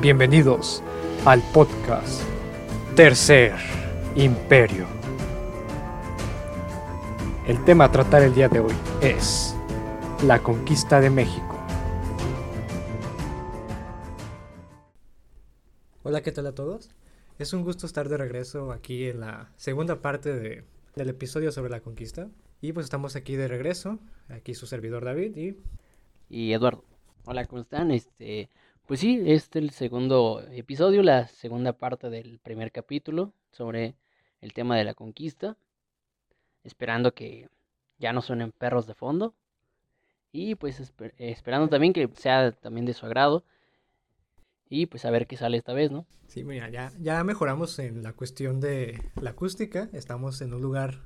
Bienvenidos al podcast Tercer Imperio. El tema a tratar el día de hoy es la conquista de México. Hola, ¿qué tal a todos? Es un gusto estar de regreso aquí en la segunda parte de, del episodio sobre la conquista. Y pues estamos aquí de regreso, aquí su servidor David y... Y Eduardo. Hola, ¿cómo están? Este, pues sí, este es el segundo episodio, la segunda parte del primer capítulo sobre el tema de la conquista. Esperando que ya no suenen perros de fondo. Y pues esperando también que sea también de su agrado. Y pues a ver qué sale esta vez, ¿no? Sí, mira, ya, ya mejoramos en la cuestión de la acústica. Estamos en un lugar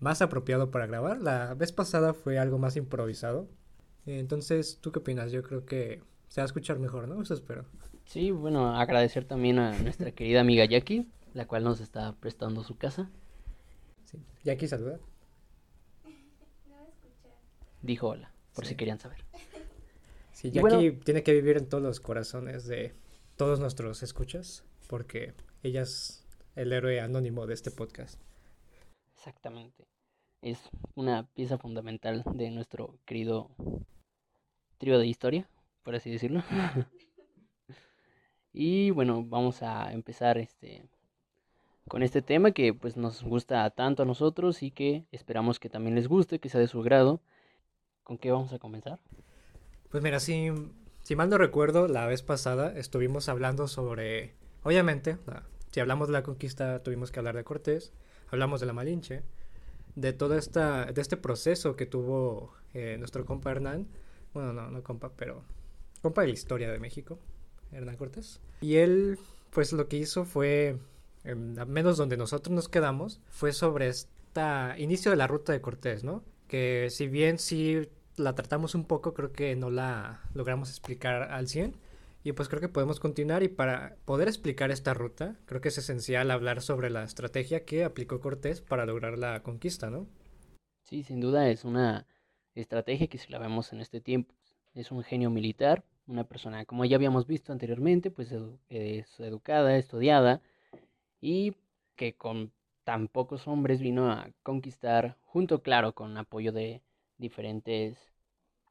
más apropiado para grabar. La vez pasada fue algo más improvisado. Entonces, ¿tú qué opinas? Yo creo que se va a escuchar mejor, ¿no? Eso espero. Sí, bueno, agradecer también a nuestra querida amiga Jackie, la cual nos está prestando su casa. Sí. Jackie, saluda. Dijo hola, por si querían saber. Sí, Jackie tiene que vivir en todos los corazones de todos nuestros escuchas, porque ella es el héroe anónimo de este podcast. Exactamente. Es una pieza fundamental de nuestro querido trío de historia, por así decirlo. y bueno, vamos a empezar este con este tema que pues nos gusta tanto a nosotros y que esperamos que también les guste, que sea de su grado. ¿Con qué vamos a comenzar? Pues mira, si, si mal no recuerdo, la vez pasada estuvimos hablando sobre, obviamente, si hablamos de la conquista, tuvimos que hablar de Cortés, hablamos de la Malinche, de todo esta, de este proceso que tuvo eh, nuestro compa Hernán, bueno, no, no compa, pero compa de la historia de México, Hernán Cortés. Y él, pues lo que hizo fue, em, al menos donde nosotros nos quedamos, fue sobre este inicio de la ruta de Cortés, ¿no? Que si bien sí la tratamos un poco, creo que no la logramos explicar al 100. Y pues creo que podemos continuar y para poder explicar esta ruta, creo que es esencial hablar sobre la estrategia que aplicó Cortés para lograr la conquista, ¿no? Sí, sin duda es una estrategia que si la vemos en este tiempo, es un genio militar, una persona, como ya habíamos visto anteriormente, pues es educada, estudiada y que con tan pocos hombres vino a conquistar, junto, claro, con apoyo de diferentes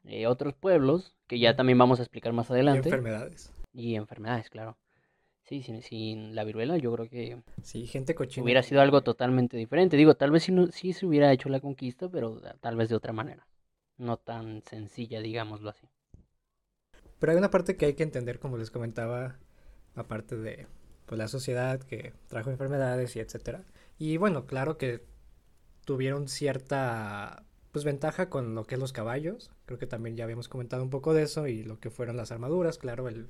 eh, otros pueblos, que ya también vamos a explicar más adelante. Y enfermedades. Y enfermedades, claro. Sí, sin, la viruela yo creo que sí, gente cochina. hubiera sido algo totalmente diferente. Digo, tal vez sí, no, sí se hubiera hecho la conquista, pero tal vez de otra manera. No tan sencilla, digámoslo así. Pero hay una parte que hay que entender, como les comentaba, aparte de pues, la sociedad que trajo enfermedades y etcétera. Y bueno, claro que tuvieron cierta pues ventaja con lo que es los caballos. Creo que también ya habíamos comentado un poco de eso y lo que fueron las armaduras, claro, el,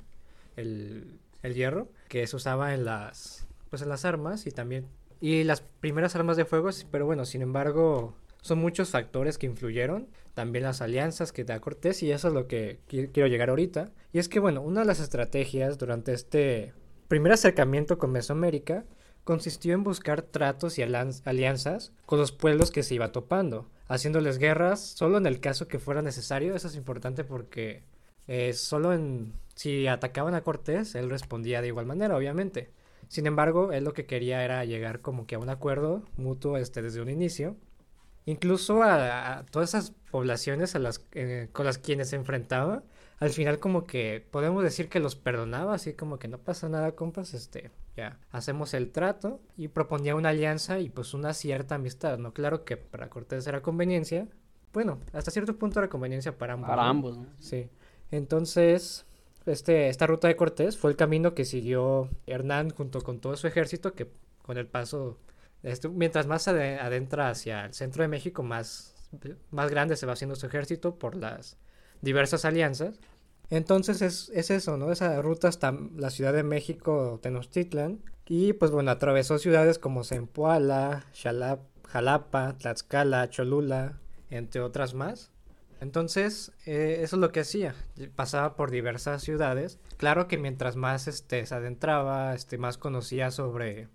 el, el hierro que se usaba en las pues en las armas y también y las primeras armas de fuego, pero bueno, sin embargo, son muchos factores que influyeron, también las alianzas que da Cortés y eso es lo que quiero llegar ahorita. Y es que bueno, una de las estrategias durante este primer acercamiento con Mesoamérica consistió en buscar tratos y alianzas con los pueblos que se iba topando, haciéndoles guerras solo en el caso que fuera necesario. Eso es importante porque eh, solo en si atacaban a Cortés, él respondía de igual manera, obviamente. Sin embargo, él lo que quería era llegar como que a un acuerdo mutuo este, desde un inicio. Incluso a, todas esas poblaciones a las, eh, con las quienes se enfrentaba, al final como que podemos decir que los perdonaba, así como que no pasa nada, compas, este, ya, hacemos el trato y proponía una alianza y pues una cierta amistad, ¿no? Claro que para Cortés era conveniencia, bueno, hasta cierto punto era conveniencia para ambos. Para ambos, ¿no? Sí. Entonces, este, esta ruta de Cortés fue el camino que siguió Hernán junto con todo su ejército, que con el paso, mientras más se adentra hacia el centro de México, más, más grande se va haciendo su ejército por las diversas alianzas. Entonces es, es, eso, ¿no? Esa ruta hasta la Ciudad de México, Tenochtitlan. Y pues bueno, atravesó ciudades como Zempoala, Jalapa, Tlaxcala, Cholula, entre otras más. Entonces, eh, eso es lo que hacía. Pasaba por diversas ciudades. Claro que mientras más este, se adentraba, este, más conocía sobre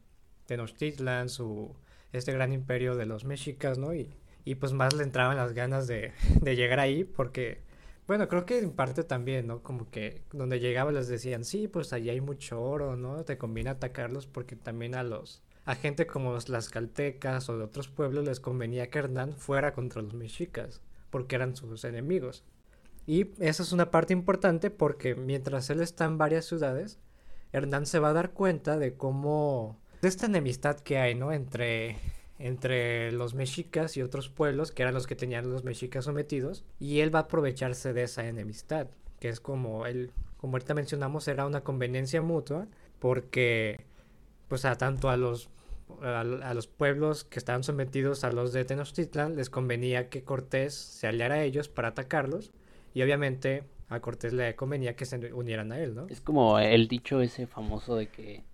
Tenochtitlan, su, este gran imperio de los mexicas, ¿no? Y, y pues más le entraban las ganas de, de llegar ahí porque Bueno, creo que en parte también, ¿no? Como que donde llegaba les decían, sí, pues allí hay mucho oro, ¿no? Te conviene atacarlos porque también a los, a gente como las caltecas o de otros pueblos les convenía que Hernán fuera contra los mexicas, porque eran sus enemigos. Y esa es una parte importante porque mientras él está en varias ciudades, Hernán se va a dar cuenta de cómo, de esta enemistad que hay, ¿no? Entre entre los mexicas y otros pueblos que eran los que tenían los mexicas sometidos y él va a aprovecharse de esa enemistad que es como él como ahorita mencionamos era una conveniencia mutua porque pues a tanto a los a, los pueblos que estaban sometidos a los de Tenochtitlan les convenía que Cortés se aliara a ellos para atacarlos y obviamente a Cortés le convenía que se unieran a él, ¿no? Es como el dicho ese famoso de que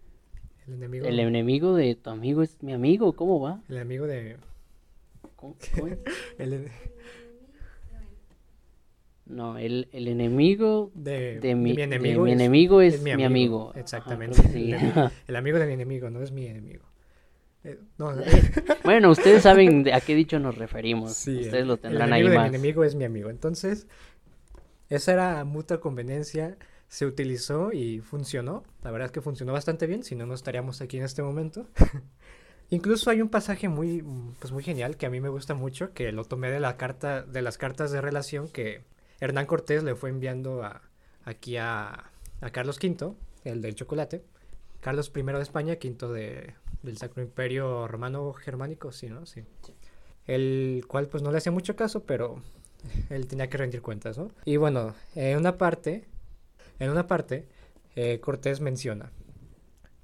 el enemigo. El enemigo de tu amigo es mi amigo, ¿cómo va? El amigo de. ¿Cómo? el... No, el, el enemigo de, de, mi, enemigo, mi enemigo es, mi amigo. Exactamente. el, amigo de mi enemigo, no es mi enemigo. Eh, bueno, ustedes saben a qué dicho nos referimos. Sí, ustedes lo tendrán el ahí de Mi enemigo es mi amigo. Entonces, esa era mutua conveniencia se utilizó y funcionó. La verdad es que funcionó bastante bien, si no, no estaríamos aquí en este momento. Incluso hay un pasaje muy, pues muy genial que a mí me gusta mucho, que lo tomé de la carta, de las cartas de relación que Hernán Cortés le fue enviando a, aquí a, a Carlos V, el del chocolate. Carlos I de España, quinto de, del Sacro Imperio Romano Germánico, sí, ¿no? Sí. El cual pues no le hacía mucho caso, pero él tenía que rendir cuentas, ¿no? Y bueno, en una parte en una parte, eh, Cortés menciona,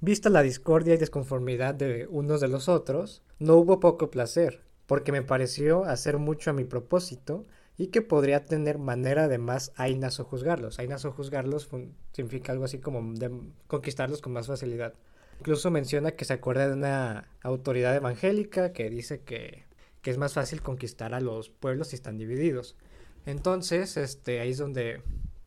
Vista la discordia y desconformidad de unos de los otros, no hubo poco placer, porque me pareció hacer mucho a mi propósito y que podría tener manera de más ainas o juzgarlos. Ainas o juzgarlos significa algo así como de conquistarlos con más facilidad. Incluso menciona que se acuerda de una autoridad evangélica que dice que, que es más fácil conquistar a los pueblos si están divididos. Entonces, este, ahí es donde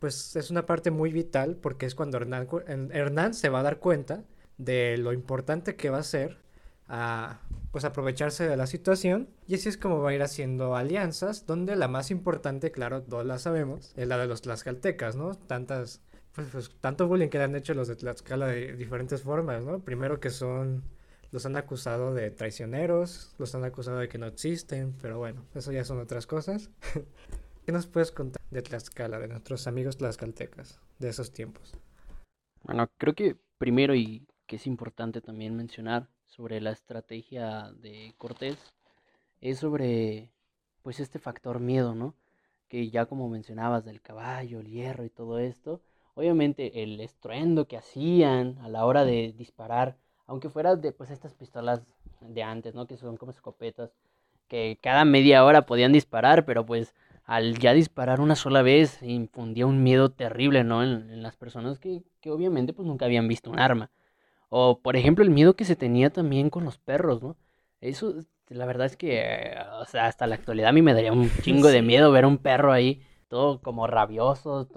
pues es una parte muy vital porque es cuando Hernán, se va a dar cuenta de lo importante que va a ser a pues aprovecharse de la situación. Y así es como va a ir haciendo alianzas donde la más importante claro todos la sabemos es la de los tlaxcaltecas no tantas pues, pues, tanto bullying que le han hecho los de Tlaxcala de diferentes formas no primero que son los han acusado de traicioneros los han acusado de que no existen pero bueno eso ya son otras cosas ¿Qué nos puedes contar de Tlaxcala, de nuestros amigos tlaxcaltecas, de esos tiempos? Bueno, creo que primero y que es importante también mencionar sobre la estrategia de Cortés es sobre pues este factor miedo, ¿no? Que ya como mencionabas del caballo, el hierro y todo esto, obviamente el estruendo que hacían a la hora de disparar, aunque fuera de pues estas pistolas de antes, ¿no? Que son como escopetas, que cada media hora podían disparar, pero pues al ya disparar una sola vez infundía un miedo terrible, ¿no? En, las personas que, que, obviamente pues nunca habían visto un arma. O por ejemplo el miedo que se tenía también con los perros, ¿no? Eso, la verdad es que, o sea, hasta la actualidad a mí me daría un chingo de miedo ver un perro ahí, todo como rabioso,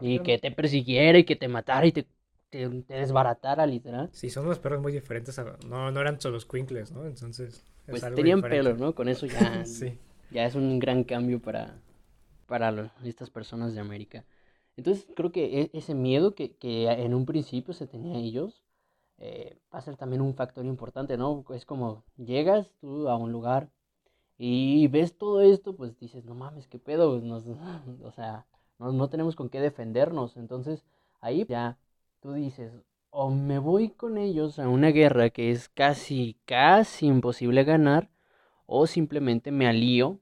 y que te persiguiera y que te matara y te, te, desbaratara, literal. Sí, son unos perros muy diferentes, no, no eran solo squinkles, ¿no? Entonces... Pues tenían pelos, ¿no? Con eso ya, ya es un gran cambio para, para estas personas de América. Entonces creo que e, ese miedo que, en un principio se tenía ellos eh, va a ser también un factor importante, ¿no? Es como llegas tú a un lugar y ves todo esto, pues dices, no mames, qué pedo, o sea, no, no tenemos con qué defendernos. Entonces ahí ya tú dices, o me voy con ellos a una guerra que es casi, casi imposible ganar, o simplemente me alío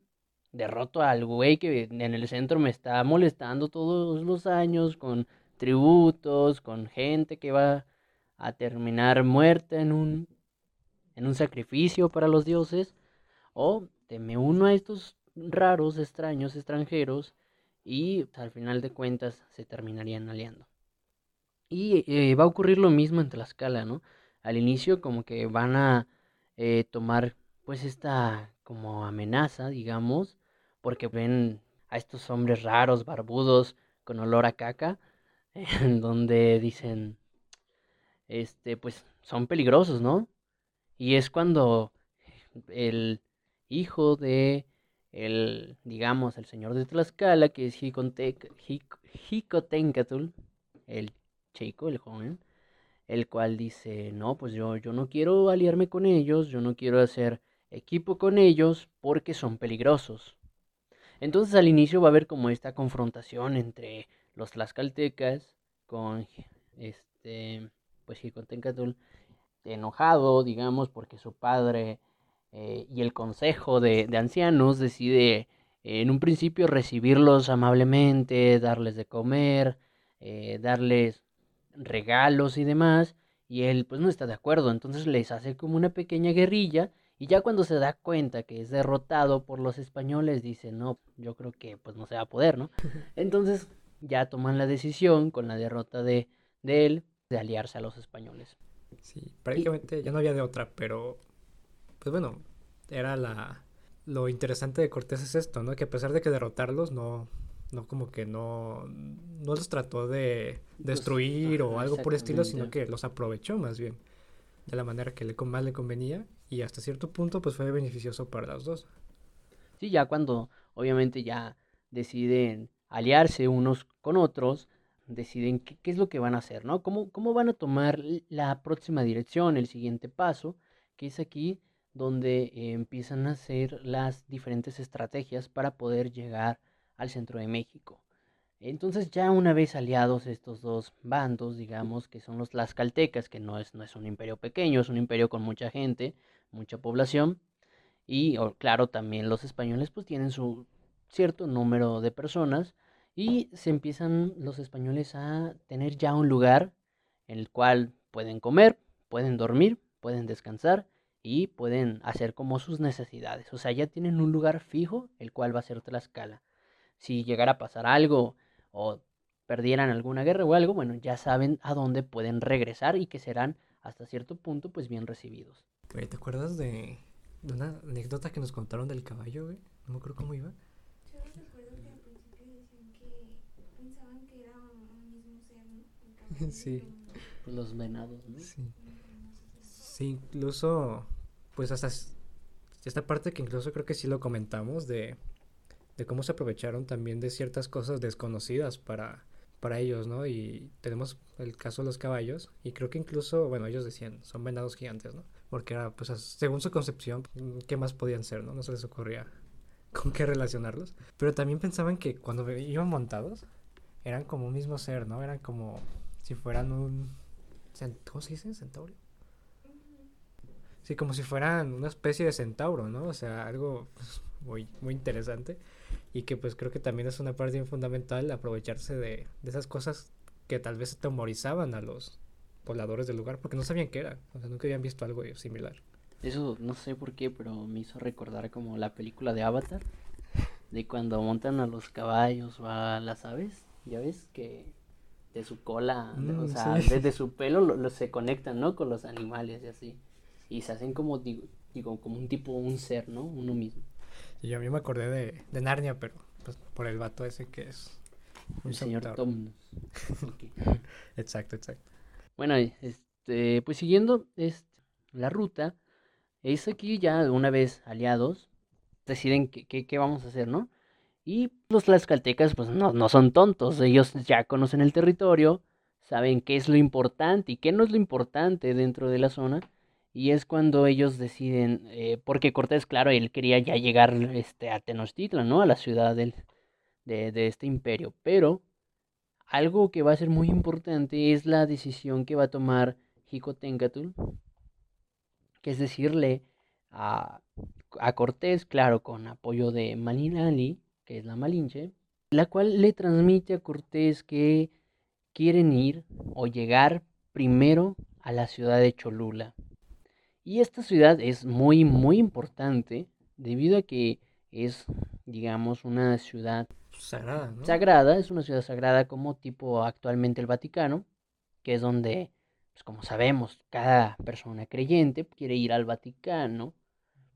derroto al güey que en el centro me está molestando todos los años con tributos, con gente que va a terminar muerta en un, en un sacrificio para los dioses, o te me uno a estos raros, extraños, extranjeros, y al final de cuentas se terminarían aliando. Y eh, va a ocurrir lo mismo en Tlaxcala, ¿no? Al inicio como que van a eh, tomar pues esta como amenaza, digamos, porque ven a estos hombres raros, barbudos, con olor a caca, en donde dicen, este, pues son peligrosos, ¿no? Y es cuando el hijo de el, digamos, el señor de Tlaxcala, que es Jicotencatl, el chico, el joven, el cual dice, no, pues yo, yo no quiero aliarme con ellos, yo no quiero hacer equipo con ellos porque son peligrosos. Entonces al inicio va a haber como esta confrontación entre los tlaxcaltecas con este, pues Jicotencatl enojado, digamos, porque su padre eh, y el consejo de, ancianos decide en un principio recibirlos amablemente, darles de comer, eh, darles regalos y demás, y él pues no está de acuerdo, entonces les hace como una pequeña guerrilla y ya cuando se da cuenta que es derrotado por los españoles dice, no, yo creo que pues no se va a poder, ¿no? Entonces ya toman la decisión con la derrota de, de él de aliarse a los españoles. Sí, prácticamente ya no había de otra, pero pues bueno, era la lo interesante de Cortés es esto, ¿no? Que a pesar de que derrotarlos no no como que no, no los trató de destruir o algo por estilo, sino que los aprovechó más bien de la manera que le, más le convenía y hasta cierto punto pues fue beneficioso para los dos. Sí, ya cuando obviamente ya deciden aliarse unos con otros, deciden qué, qué, es lo que van a hacer, ¿no? ¿Cómo, ¿Cómo van a tomar la próxima dirección, el siguiente paso, que es aquí donde eh, empiezan a hacer las diferentes estrategias para poder llegar al centro de México. Entonces ya una vez aliados estos dos bandos, digamos, que son los Tlaxcaltecas, que no es, no es un imperio pequeño, es un imperio con mucha gente, mucha población, y claro, también los españoles pues tienen su cierto número de personas, y se empiezan los españoles a tener ya un lugar en el cual pueden comer, pueden dormir, pueden descansar y pueden hacer como sus necesidades. O sea, ya tienen un lugar fijo, el cual va a ser Tlaxcala si llegara a pasar algo o perdieran alguna guerra o algo, bueno, ya saben a dónde pueden regresar y que serán hasta cierto punto pues bien recibidos. ¿te acuerdas de, una anécdota que nos contaron del caballo, güey? No me acuerdo cómo iba. Yo recuerdo que al principio decían que pensaban que era un mismo ser, ¿no? sí. Los venados, ¿no? Sí. Sí, incluso, pues hasta esta parte que incluso creo que sí lo comentamos de de cómo se aprovecharon también de ciertas cosas desconocidas para, para ellos, ¿no? Y tenemos el caso de los caballos, y creo que incluso, bueno, ellos decían, son venados gigantes, ¿no? Porque era, pues, según su concepción, ¿qué más podían ser, no? No se les ocurría con qué relacionarlos. Pero también pensaban que cuando iban montados, eran como un mismo ser, ¿no? Eran como si fueran un... ¿Cómo se dice? ¿Centauro? Sí, como si fueran una especie de centauro, ¿no? O sea, algo pues, muy, muy interesante y que pues creo que también es una parte fundamental aprovecharse de, de esas cosas que tal vez atemorizaban a los pobladores del lugar porque no sabían qué era, o sea, nunca habían visto algo similar. Eso no sé por qué, pero me hizo recordar como la película de Avatar, de cuando montan a los caballos o a las aves, ya ves que de su cola, o mm, sea, desde su pelo lo, se conectan, ¿no? Con los animales y así. Y se hacen como, digo, digo, como un tipo, un ser, ¿no? Uno mismo. Y a mí me acordé de, de Narnia, pero pues, por el vato ese que es un el señor Tom. exacto, exacto. Bueno, este, pues siguiendo este, la ruta, es aquí ya una vez aliados, deciden qué, qué, qué vamos a hacer, ¿no? Y los tlaxcaltecas, pues no, no son tontos, ellos ya conocen el territorio, saben qué es lo importante y qué no es lo importante dentro de la zona, y es cuando ellos deciden, eh, porque Cortés, claro, él quería ya llegar este, a Tenochtitlan, ¿no? A la ciudad del, de, este imperio. Pero algo que va a ser muy importante es la decisión que va a tomar Jicotencatl, que es decirle a, a Cortés, claro, con apoyo de Malinali, que es la Malinche, la cual le transmite a Cortés que quieren ir o llegar primero a la ciudad de Cholula. Y esta ciudad es muy, muy importante debido a que es, digamos, una ciudad sagrada, Sagrada, es una ciudad sagrada como tipo actualmente el Vaticano, que es donde, pues como sabemos, cada persona creyente quiere ir al Vaticano,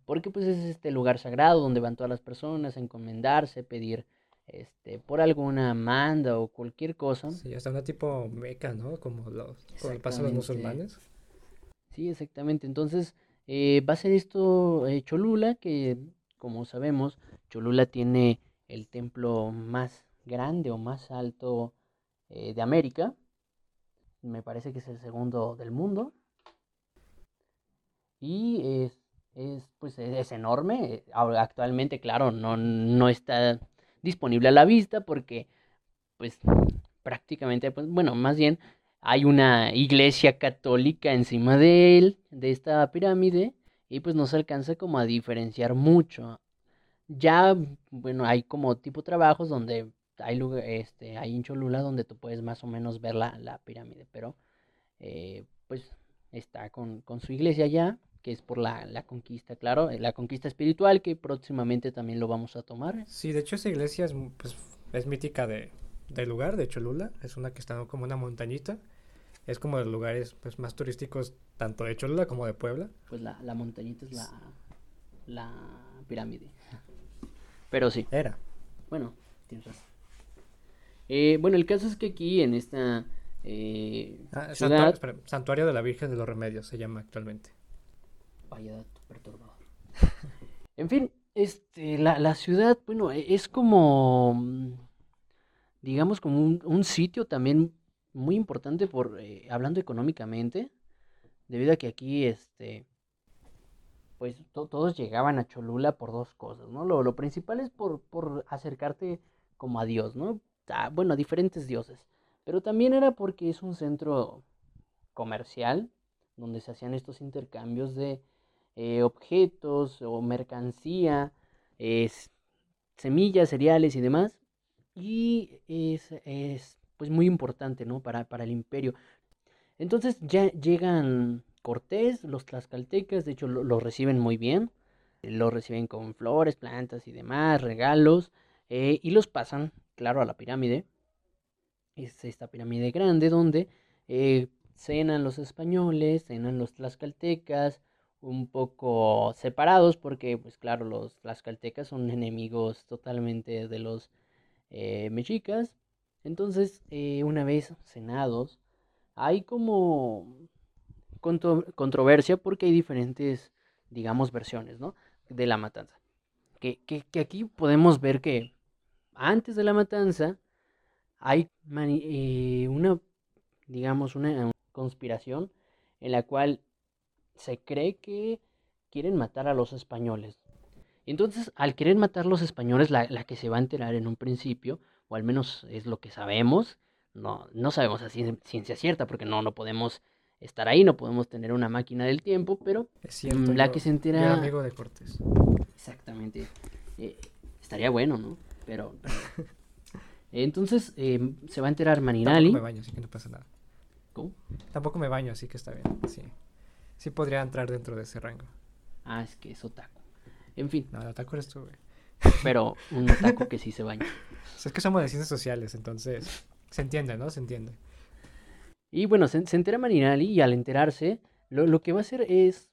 porque pues es este lugar sagrado donde van todas las personas a encomendarse, pedir este, por alguna manda o cualquier cosa. Sí, hasta una tipo meca, ¿no? Como, los, como pasan los musulmanes. Sí, exactamente. Entonces, eh, va a ser esto eh, Cholula, que como sabemos, Cholula tiene el templo más grande o más alto eh, de América. Me parece que es el segundo del mundo. Y es, es, pues, es enorme. Ahora, Actualmente, claro, no, no está disponible a la vista porque, pues, prácticamente, pues, bueno, más bien hay una iglesia católica encima de él, de esta pirámide, y pues no se alcanza como a diferenciar mucho. Ya, bueno, hay como tipo trabajos donde hay, lugar, este, hay en Cholula donde tú puedes más o menos ver la, la pirámide, pero eh, pues está con, con, su iglesia ya, que es por la, la, conquista, claro, la conquista espiritual, que próximamente también lo vamos a tomar. Sí, de hecho esa iglesia es, pues, es mítica de, del lugar, de Cholula, es una que está como una montañita, es como de los lugares pues, más turísticos tanto de Cholula como de Puebla. Pues la, la montañita es la, la pirámide. Pero sí. Era. Bueno, tienes razón. Eh, bueno, el caso es que aquí en esta eh, Ah, ciudad... santuario, espera, Santuario de la Virgen de los Remedios se llama actualmente. Vaya dato perturbador. en fin, este, la, la ciudad, bueno, e- es como, mm, digamos, como un, un sitio también muy importante por, eh, hablando económicamente, debido a que aquí, este, pues to- todos llegaban a Cholula por dos cosas, ¿no? Lo, lo principal es por, por acercarte como a Dios, ¿no? Ah, bueno, a diferentes dioses, pero también era porque es un centro comercial donde se hacían estos intercambios de eh, objetos o mercancía, semillas, cereales y demás. Y es, pues muy importante, ¿no? Para, para el imperio. Entonces ya llegan Cortés, los tlaxcaltecas, de hecho lo, lo reciben muy bien. Lo reciben con flores, plantas y demás, regalos. eh, y los pasan, claro, a la pirámide. Es esta pirámide grande donde eh, cenan los españoles, cenan los tlaxcaltecas, un poco separados porque, pues claro, los tlaxcaltecas son enemigos totalmente de los eh, mexicas. Entonces, eh, una vez cenados, hay como contro- controversia porque hay diferentes, digamos, versiones, ¿no? De la matanza. Que, que, aquí podemos ver que antes de la matanza hay eh, una, digamos, una conspiración en la cual se cree que quieren matar a los españoles. Entonces, al querer matar a los españoles, la, la que se va a enterar en un principio, o al menos es lo que sabemos, no, no sabemos a cien- ciencia cierta, porque no, no podemos estar ahí, no podemos tener una máquina del tiempo, pero Es cierto. Mm, la yo- que se yo entera- era amigo de Cortés. Exactamente. Eh, estaría bueno, ¿no? Pero. pero- Entonces eh, se va a enterar Tampoco Maninali. me baño, así que no pasa nada. ¿Cómo? Tampoco me baño, así que está bien. Sí. Sí podría entrar dentro de ese rango. Ah, es que es otaku. En fin, No, el otaku eres tú, güey. Pero un otaku que sí se baña. Es que somos de ciencias sociales, entonces se entiende, ¿no? Se entiende. Y bueno, se, se entera Maninali y al enterarse, lo, lo que va a hacer es.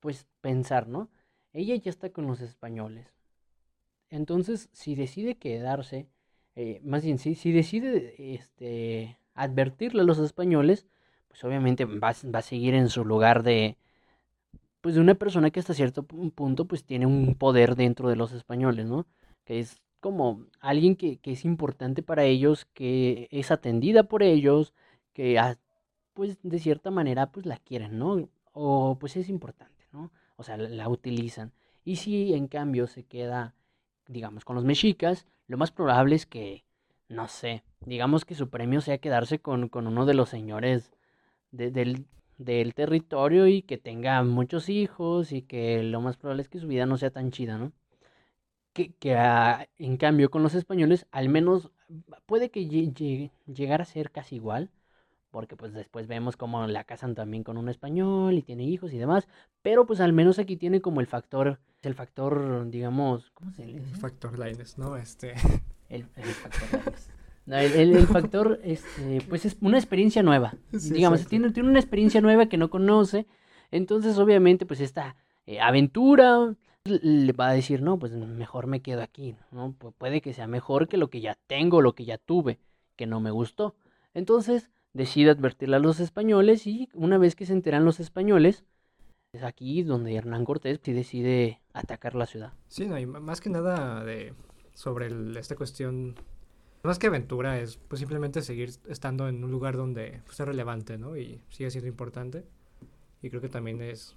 Pues pensar, ¿no? Ella ya está con los españoles. Entonces, si decide quedarse, eh, más bien, si, si decide este, advertirle a los españoles, pues obviamente va, va a seguir en su lugar de, pues de una persona que hasta cierto pu- punto pues tiene un poder dentro de los españoles, ¿no? Que es como alguien que, que es importante para ellos, que es atendida por ellos, que pues de cierta manera pues la quieren, ¿no? O pues es importante, ¿no? O sea, la, la utilizan. Y si en cambio se queda, digamos, con los mexicas, lo más probable es que, no sé, digamos que su premio sea quedarse con, con uno de los señores de- del, del territorio y que tenga muchos hijos y que lo más probable es que su vida no sea tan chida, ¿no? Que, que ah, en cambio con los españoles al menos puede que lle- llegue- llegara a ser casi igual, porque pues después vemos cómo la casan también con un español y tiene hijos y demás, pero pues al menos aquí tiene como el factor, el factor, digamos, ¿cómo se le dice? Factor Lines, ¿no? Este. El, el factor Lines. No, el, el- el factor, este, pues es una experiencia nueva. Sí, Digamos, tiene, tiene una experiencia nueva que no conoce. Entonces, obviamente, pues esta eh, aventura le va a decir, no, pues mejor me quedo aquí, ¿no? Pu- puede que sea mejor que lo que ya tengo, lo que ya tuve, que no me gustó. Entonces, decide advertirle a los españoles y una vez que se enteran los españoles, Es aquí donde Hernán Cortés decide atacar la ciudad. Sí, no, y más que nada de sobre el- esta cuestión, más que aventura, es pues simplemente seguir estando en un lugar donde pues, es relevante, ¿no? Y sigue siendo importante. Y creo que también es,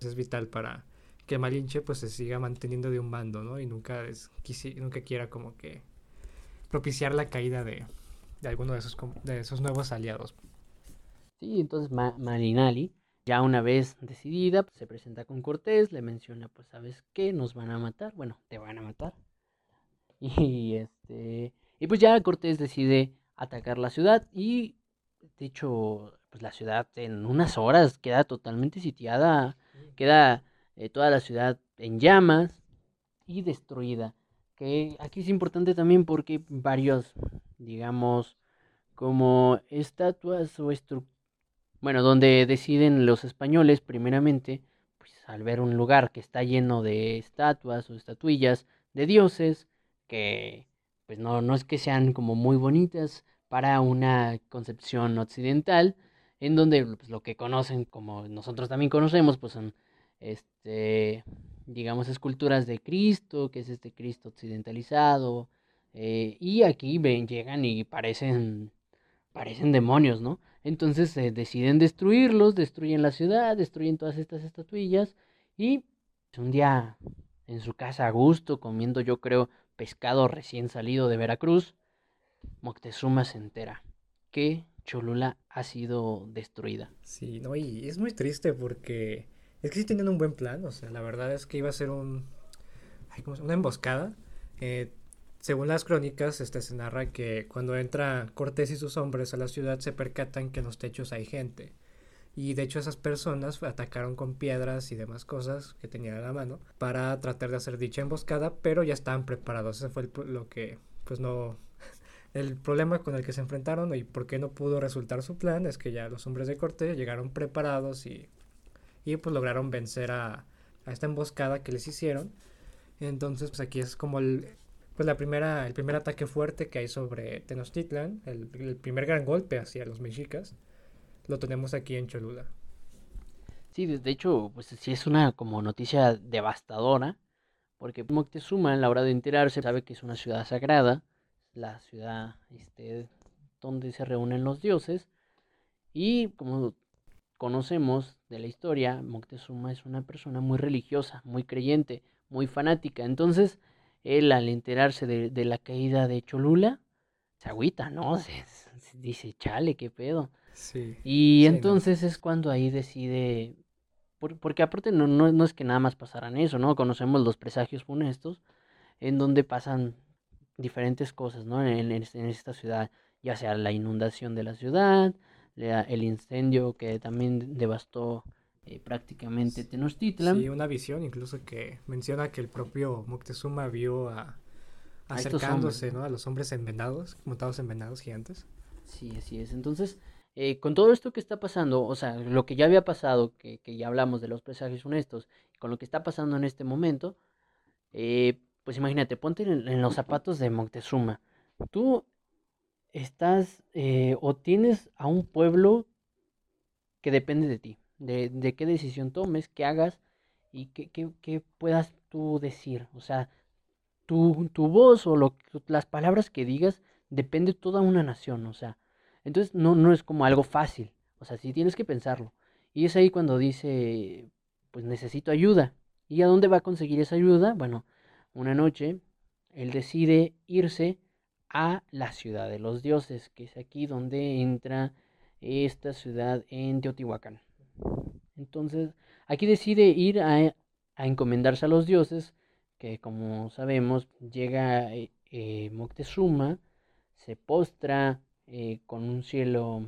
es vital para que Malinche pues se siga manteniendo de un bando, ¿no? Y nunca, es, quisi- nunca quiera como que propiciar la caída de, de alguno de esos, de esos nuevos aliados. Sí, entonces Ma- Marinali, ya una vez decidida, pues, se presenta con Cortés, le menciona, pues, ¿sabes qué? Nos van a matar, bueno, te van a matar. Y este, y pues ya Cortés decide atacar la ciudad y, de hecho, pues la ciudad en unas horas queda totalmente sitiada, queda eh, toda la ciudad en llamas y destruida. Que aquí es importante también porque varios, digamos, como estatuas o estructuras bueno, donde deciden los españoles, primeramente, pues al ver un lugar que está lleno de estatuas o estatuillas de dioses, que pues no, no es que sean como muy bonitas para una concepción occidental, en donde pues, lo que conocen, como nosotros también conocemos, pues son, este, digamos, esculturas de Cristo, que es este Cristo occidentalizado, eh, y aquí ven, llegan y parecen, parecen demonios, ¿no? Entonces deciden destruirlos, destruyen la ciudad, destruyen todas estas estatuillas y un día en su casa a gusto, comiendo yo creo pescado recién salido de Veracruz, Moctezuma se entera que Cholula ha sido destruida. Sí, no, y es muy triste porque es que sí tenían un buen plan, o sea, la verdad es que iba a ser un, ay, ¿cómo se- una emboscada. Eh, según las crónicas, este, se narra que cuando entra Cortés y sus hombres a la ciudad se percatan que en los techos hay gente. Y de hecho esas personas atacaron con piedras y demás cosas que tenían a la mano para tratar de hacer dicha emboscada, pero ya estaban preparados. Ese fue el lo que, pues no, el problema con el que se enfrentaron y por qué no pudo resultar su plan es que ya los hombres de Cortés llegaron preparados y, y pues lograron vencer a, a esta emboscada que les hicieron. Entonces, pues aquí es como el, pues la primera, el primer ataque fuerte que hay sobre Tenochtitlan, el primer gran golpe hacia los mexicas, lo tenemos aquí en Cholula. Sí, de hecho, pues sí es una como noticia devastadora, porque Moctezuma a la hora de enterarse sabe que es una ciudad sagrada, la ciudad este, donde se reúnen los dioses, y como conocemos de la historia, Moctezuma es una persona muy religiosa, muy creyente, muy fanática, entonces él al enterarse de, de la caída de Cholula, se agüita, ¿no? Se, se dice, chale, qué pedo. Sí. Y Sí, no. entonces es cuando ahí decide, por- porque aparte no, no, no es que nada más pasaran eso, ¿no? Conocemos los presagios funestos, en donde pasan diferentes cosas, ¿no? En, en es- en esta ciudad, ya sea la inundación de la ciudad, la- el incendio que también devastó eh, prácticamente Tenochtitlan. Sí, una visión incluso que menciona que el propio Moctezuma vio a, A acercándose, hombres, ¿no? A los hombres en venados, montados en venados gigantes. Sí, así es. Entonces, eh, con todo esto que está pasando, o sea, lo que ya había pasado, que, que ya hablamos de los presagios honestos, con lo que está pasando en este momento, eh, pues imagínate, ponte en, en los zapatos de Moctezuma. Tú estás eh, o tienes a un pueblo que depende de ti, de, de qué decisión tomes, qué hagas y qué, qué- qué puedas tú decir. O sea, tu, tu voz o lo, que- las palabras que digas depende toda una nación, o sea, entonces no, no es como algo fácil, o sea, sí tienes que pensarlo. Y es ahí cuando dice, pues necesito ayuda. ¿Y a dónde va a conseguir esa ayuda? Bueno, una noche él decide irse a la ciudad de los dioses, que es aquí donde entra esta ciudad en Teotihuacán. Entonces, aquí decide ir a, a encomendarse a los dioses, que como sabemos, llega eh, eh, Moctezuma, se postra eh, con un cielo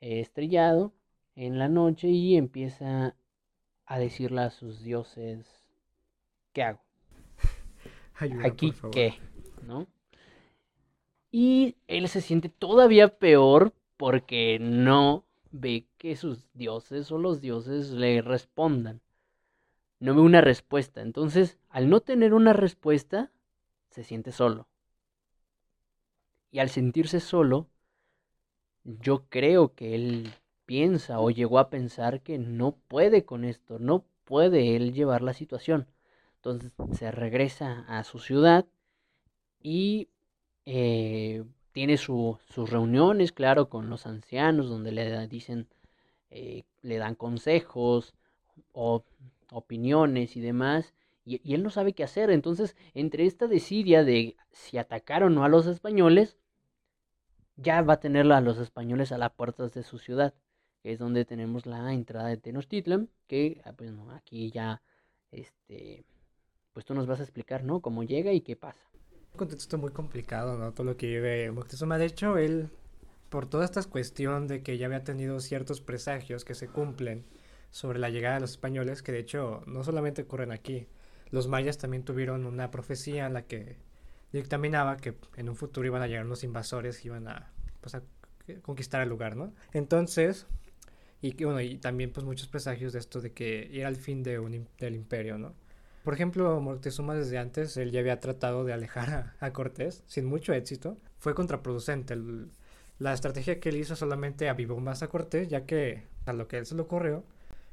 eh, estrellado en la noche y empieza a decirle a sus dioses, ¿qué hago? Ayuda, ¿Aquí qué? ¿No? Y él se siente todavía peor porque no ve que sus dioses o los dioses le respondan. No ve una respuesta. Entonces, al no tener una respuesta, se siente solo. Y al sentirse solo, yo creo que él piensa o llegó a pensar que no puede con esto, no puede él llevar la situación. Entonces se regresa a su ciudad y eh, tiene sus reuniones, claro, con los ancianos, donde le dicen, eh, le dan consejos o opiniones y demás, y, y, él no sabe qué hacer. Entonces, entre esta desidia de si atacar o no a los españoles, ya va a tener a los españoles a las puertas de su ciudad, que es donde tenemos la entrada de Tenochtitlan, que ah, pues, no, aquí ya, este, pues tú nos vas a explicar, ¿no? Cómo llega y qué pasa. Un contexto muy complicado, ¿no? Todo lo que vive Moctezuma. De hecho, él, por toda esta cuestión de que ya había tenido ciertos presagios que se cumplen sobre la llegada de los españoles, que de hecho no solamente ocurren aquí, los mayas también tuvieron una profecía en la que dictaminaba que en un futuro iban a llegar unos invasores y iban a, pues, a conquistar el lugar, ¿no? Entonces, y, bueno, y también pues muchos presagios de esto de que era el fin de un, del imperio, ¿no? Por ejemplo, Moctezuma desde antes, él ya había tratado de alejar a, Cortés, sin mucho éxito. Fue contraproducente. La estrategia que él hizo solamente avivó más a Cortés, ya que a lo que él se le ocurrió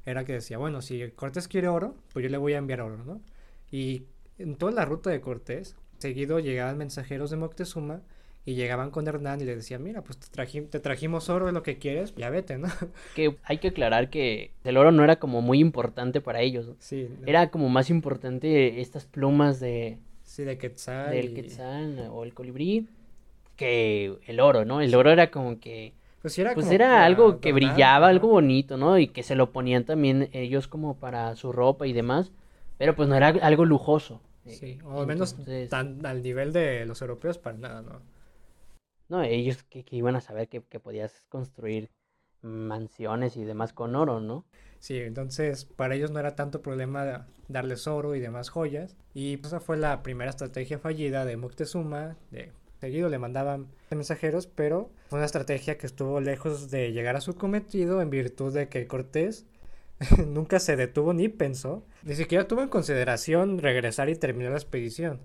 era que decía, bueno, si Cortés quiere oro, pues yo le voy a enviar oro, ¿no? Y en toda la ruta de Cortés, seguido llegaban mensajeros de Moctezuma y llegaban con Hernán y le decían, mira, pues te, te trajimos oro, es lo que quieres, ya vete, ¿no? Que hay que aclarar que el oro no era como muy importante para ellos. ¿no? Sí. No. Era como más importante estas plumas de... Sí, de Quetzal. Del y... Quetzal o el colibrí que el oro, ¿no? El oro era como que... Pues era, pues como era algo que brillaba, ¿no? algo bonito, ¿no? Y que se lo ponían también ellos como para su ropa y demás. Pero pues no era algo lujoso. Sí, o al menos Entonces- tan al nivel de los europeos para nada, ¿no? No, ellos que, que iban a saber que, que podías construir mansiones y demás con oro, ¿no? Sí, entonces para ellos no era tanto problema darles oro y demás joyas. Y pues, esa fue la primera estrategia fallida de Moctezuma. De, seguido le mandaban mensajeros, pero fue una estrategia que estuvo lejos de llegar a su cometido en virtud de que Cortés nunca se detuvo ni pensó, ni siquiera tuvo en consideración regresar y terminar la expedición.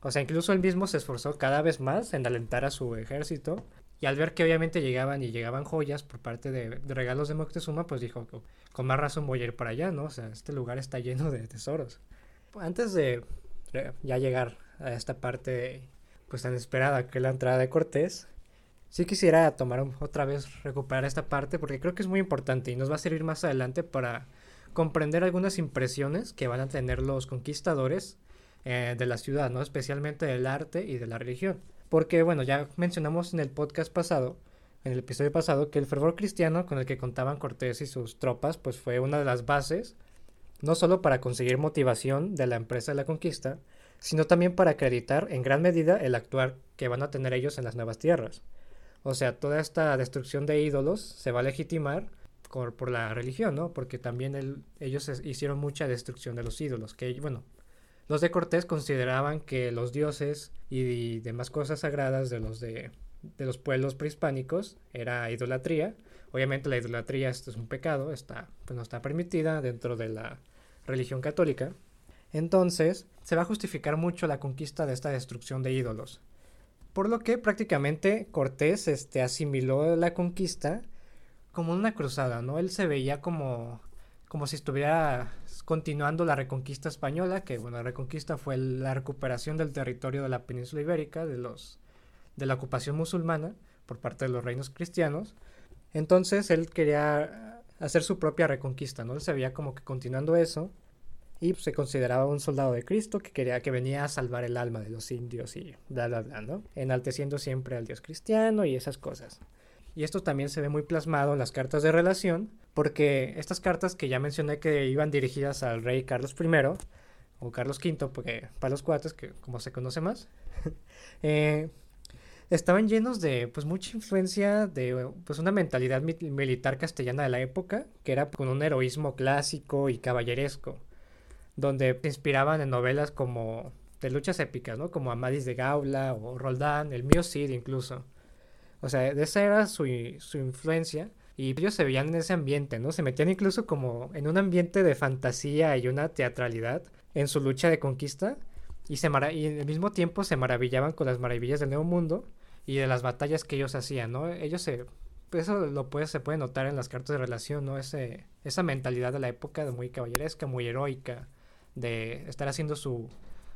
O sea, incluso él mismo se esforzó cada vez más en alentar a su ejército. Y al ver que obviamente llegaban y llegaban joyas por parte de, de regalos de Moctezuma, pues dijo, con más razón voy a ir para allá, ¿no? O sea, este lugar está lleno de tesoros. Antes de eh, ya llegar a esta parte pues tan esperada que es la entrada de Cortés, sí quisiera tomar otra vez, recuperar esta parte porque creo que es muy importante y nos va a servir más adelante para comprender algunas impresiones que van a tener los conquistadores eh, de la ciudad, ¿no? Especialmente del arte y de la religión. Porque, bueno, ya mencionamos en el podcast pasado, en el episodio pasado, que el fervor cristiano con el que contaban Cortés y sus tropas, pues fue una de las bases, no solo para conseguir motivación de la empresa de la conquista, sino también para acreditar en gran medida el actuar que van a tener ellos en las nuevas tierras. O sea, toda esta destrucción de ídolos se va a legitimar por, la religión, ¿no? Porque también el- ellos hicieron mucha destrucción de los ídolos, que, bueno, los de Cortés consideraban que los dioses y, demás cosas sagradas de los de, los pueblos prehispánicos era idolatría. Obviamente la idolatría esto es un pecado, pues no está permitida dentro de la religión católica. Entonces, se va a justificar mucho la conquista de esta destrucción de ídolos. Por lo que prácticamente Cortés este, asimiló la conquista como una cruzada, ¿no? Él se veía como, como si estuviera continuando la reconquista española, que bueno, la reconquista fue la recuperación del territorio de la península ibérica, de, los, de la ocupación musulmana por parte de los reinos cristianos. Entonces él quería hacer su propia reconquista, ¿no? Él se veía como que continuando eso y pues, se consideraba un soldado de Cristo que quería que venía a salvar el alma de los indios y bla bla bla, ¿no? Enalteciendo siempre al Dios cristiano y esas cosas. Y esto también se ve muy plasmado en las cartas de relación, porque estas cartas que ya mencioné que iban dirigidas al rey Carlos I o Carlos V, porque para los cuates, que como se conoce más, eh, estaban llenos de pues mucha influencia de pues una mentalidad mi- militar castellana de la época, que era con un heroísmo clásico y caballeresco donde se inspiraban en novelas como de luchas épicas, ¿no? Como Amadis de Gaula o Roldán, el mío Cid incluso. O sea, de esa era su, su influencia y ellos se veían en ese ambiente, ¿no? Se metían incluso como en un ambiente de fantasía y una teatralidad en su lucha de conquista y, se mara- y al mismo tiempo se maravillaban con las maravillas del Nuevo Mundo y de las batallas que ellos hacían, ¿no? Ellos se eso lo puede, se puede notar en las cartas de relación, ¿no? Ese, esa mentalidad de la época de muy caballeresca, muy heroica, de estar haciendo su,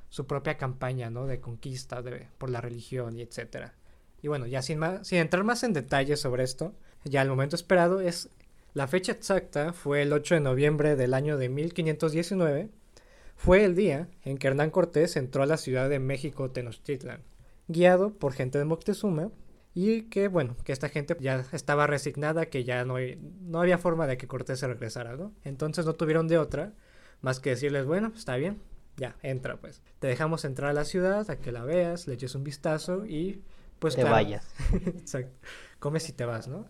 su propia campaña, ¿no? De conquista de, por la religión y etcétera. Y bueno, ya sin, más, sin entrar más en detalles sobre esto, ya el momento esperado es la fecha exacta fue el 8 de noviembre del año de 1519. Fue el día en que Hernán Cortés entró a la ciudad de México Tenochtitlan, guiado por gente de Moctezuma y que bueno, que esta gente ya estaba resignada, que ya no, no había forma de que Cortés se regresara, ¿no? Entonces no tuvieron de otra más que decirles, bueno, está bien, ya, entra pues. Te dejamos entrar a la ciudad, a que la veas, le eches un vistazo y pues te vayas. Exacto. Comes y te vas, ¿no?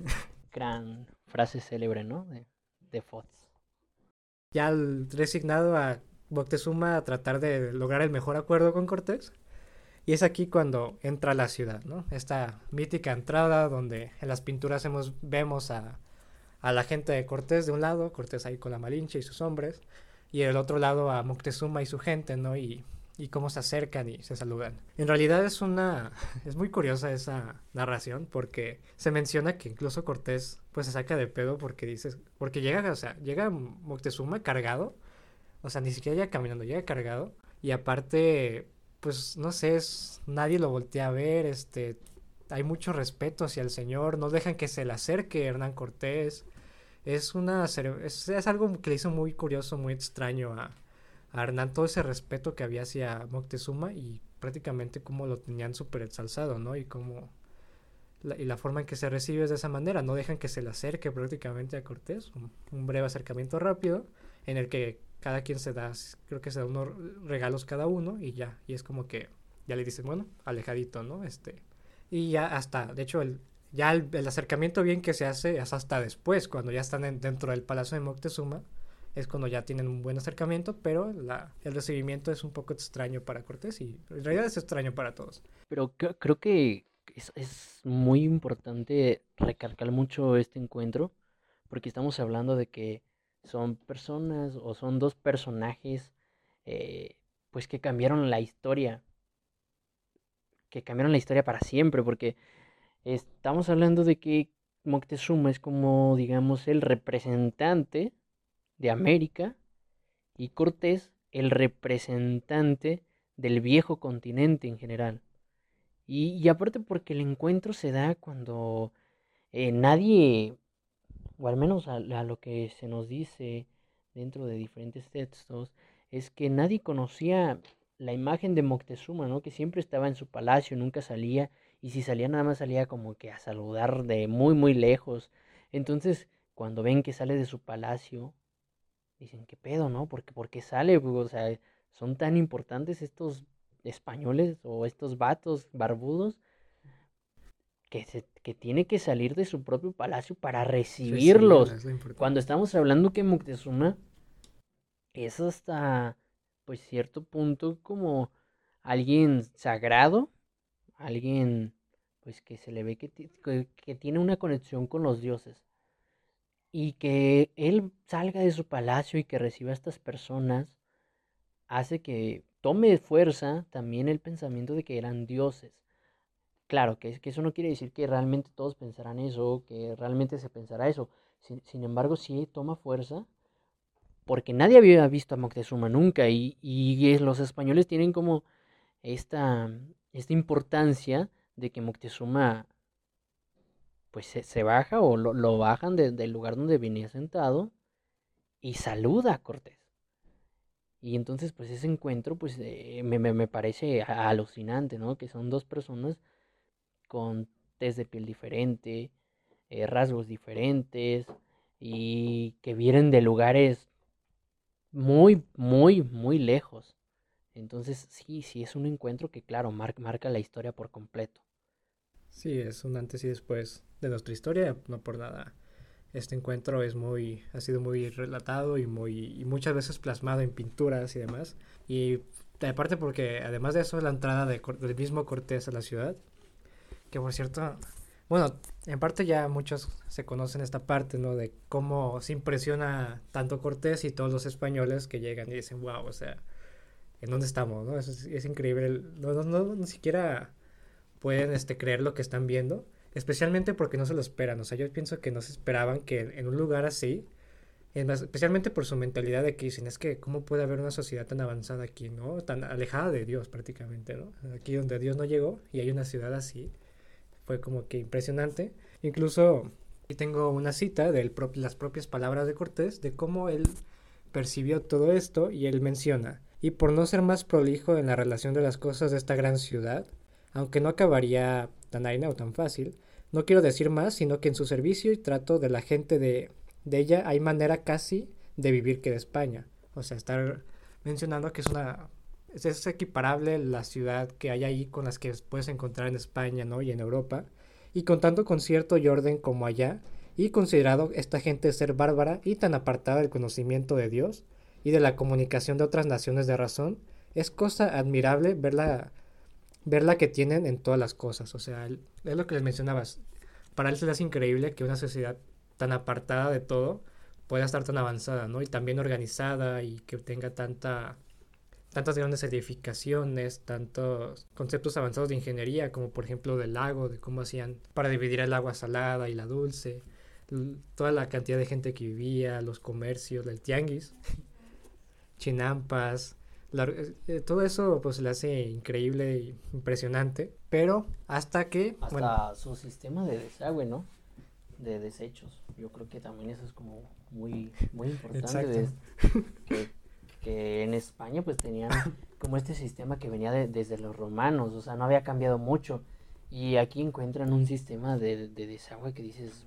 Gran frase célebre, ¿no? De, de Fox. Ya resignado a Moctezuma a tratar de lograr el mejor acuerdo con Cortés. Y es aquí cuando entra a la ciudad, ¿no? Esta mítica entrada donde en las pinturas hemos, vemos a, a la gente de Cortés de un lado, Cortés ahí con la Malinche y sus hombres, y del otro lado a Moctezuma y su gente, ¿no? Y, y cómo se acercan y se saludan. En realidad es una es muy curiosa esa narración porque se menciona que incluso Cortés pues se saca de pedo porque dices porque llega, o sea, llega Moctezuma cargado, o sea, ni siquiera llega caminando, llega cargado y aparte pues no sé, nadie lo voltea a ver, este hay mucho respeto hacia el señor, no dejan que se le acerque Hernán Cortés. Es una es, es algo que le hizo muy curioso, muy extraño a a Hernán todo ese respeto que había hacia Moctezuma y prácticamente como lo tenían súper exalzado, ¿no? Y como la, y la forma en que se recibe es de esa manera, no dejan que se le acerque prácticamente a Cortés, un, breve acercamiento rápido en el que cada quien se da, creo que se da unos regalos cada uno y ya, y es como que ya le dicen, bueno, alejadito, ¿no? Este, y ya hasta, de hecho, el, ya el, acercamiento bien que se hace es hasta después, cuando ya están dentro del palacio de Moctezuma, es cuando ya tienen un buen acercamiento, pero la, el recibimiento es un poco extraño para Cortés y en realidad es extraño para todos. Pero creo que es, es muy importante recalcar mucho este encuentro, porque estamos hablando de que son personas o son dos personajes eh, pues que cambiaron la historia, que cambiaron la historia para siempre, porque estamos hablando de que Moctezuma es como, digamos, el representante de América y Cortés el representante del viejo continente en general. Y, aparte porque el encuentro se da cuando eh, nadie, o al menos a, lo que se nos dice dentro de diferentes textos, es que nadie conocía la imagen de Moctezuma, ¿no? Que siempre estaba en su palacio, nunca salía, y si salía nada más salía como que a saludar de muy, muy lejos. Entonces, cuando ven que sale de su palacio, dicen, ¿qué pedo, no? Porque, porque sale, o sea, son tan importantes estos españoles o estos vatos barbudos que, se, que tiene que salir de su propio palacio para recibirlos. Cuando estamos hablando que Moctezuma es hasta, pues, cierto punto como alguien sagrado, alguien, pues, que se le ve que, que tiene una conexión con los dioses y que él salga de su palacio y que reciba a estas personas hace que tome fuerza también el pensamiento de que eran dioses. Claro, que, eso no quiere decir que realmente todos pensarán eso, que realmente se pensará eso. Sin, embargo, sí toma fuerza porque nadie había visto a Moctezuma nunca y, y los españoles tienen como esta, esta importancia de que Moctezuma pues se, baja o lo, bajan del lugar donde venía sentado y saluda a Cortés. Y entonces, pues ese encuentro, pues eh, me, parece alucinante, ¿no? Que son dos personas con test de piel diferente, eh, rasgos diferentes y que vienen de lugares muy, muy, muy lejos. Entonces, sí, sí, es un encuentro que, claro, marca la historia por completo. Sí, es un antes y después de nuestra historia, no por nada. Este encuentro es muy, ha sido muy relatado y muy, y muchas veces plasmado en pinturas y demás. Y aparte porque además de eso, la entrada de, del mismo Cortés a la ciudad, que por cierto, bueno, en parte ya muchos se conocen esta parte, ¿no? De cómo se impresiona tanto Cortés y todos los españoles que llegan y dicen, wow, o sea, ¿en dónde estamos, no? Es, es increíble, no, no, no, ni siquiera pueden este, creer lo que están viendo. especialmente porque no se lo esperan. O sea, yo pienso que no se esperaban que en un lugar así, especialmente por su mentalidad de que dicen, es que cómo puede haber una sociedad tan avanzada aquí, ¿no? Tan alejada de Dios prácticamente, ¿no? Aquí donde Dios no llegó y hay una ciudad así, fue como que impresionante. Incluso aquí tengo una cita de las propias palabras de Cortés, de cómo él percibió todo esto y él menciona, y por no ser más prolijo en la relación de las cosas de esta gran ciudad, aunque no acabaría tan aina o tan fácil, no quiero decir más, sino que en su servicio y trato de la gente de, de ella hay manera casi de vivir que de España. O sea, estar mencionando que es una es, equiparable la ciudad que hay ahí con las que puedes encontrar en España, ¿no? Y en Europa, y con cierto y orden como allá, y considerado esta gente ser bárbara y tan apartada del conocimiento de Dios y de la comunicación de otras naciones de razón, es cosa admirable verla, verla que tienen en todas las cosas. O sea, es lo que les mencionabas. Para él se le hace increíble que una sociedad tan apartada de todo pueda estar tan avanzada, ¿no? Y también organizada y que tenga tanta tantas grandes edificaciones, tantos conceptos avanzados de ingeniería, como por ejemplo del lago, de cómo hacían para dividir el agua salada y la dulce, toda la cantidad de gente que vivía, los comercios, el tianguis, chinampas, la- eh, eh, todo eso pues le hace increíble e impresionante, pero hasta que, Hasta bueno, su sistema de desagüe, ¿no? De desechos. Yo creo que también eso es como muy, muy importante. de- que, que en España pues tenían como este sistema que venía de- desde los romanos, o sea, no había cambiado mucho. Y aquí encuentran un sistema de, de desagüe que dices,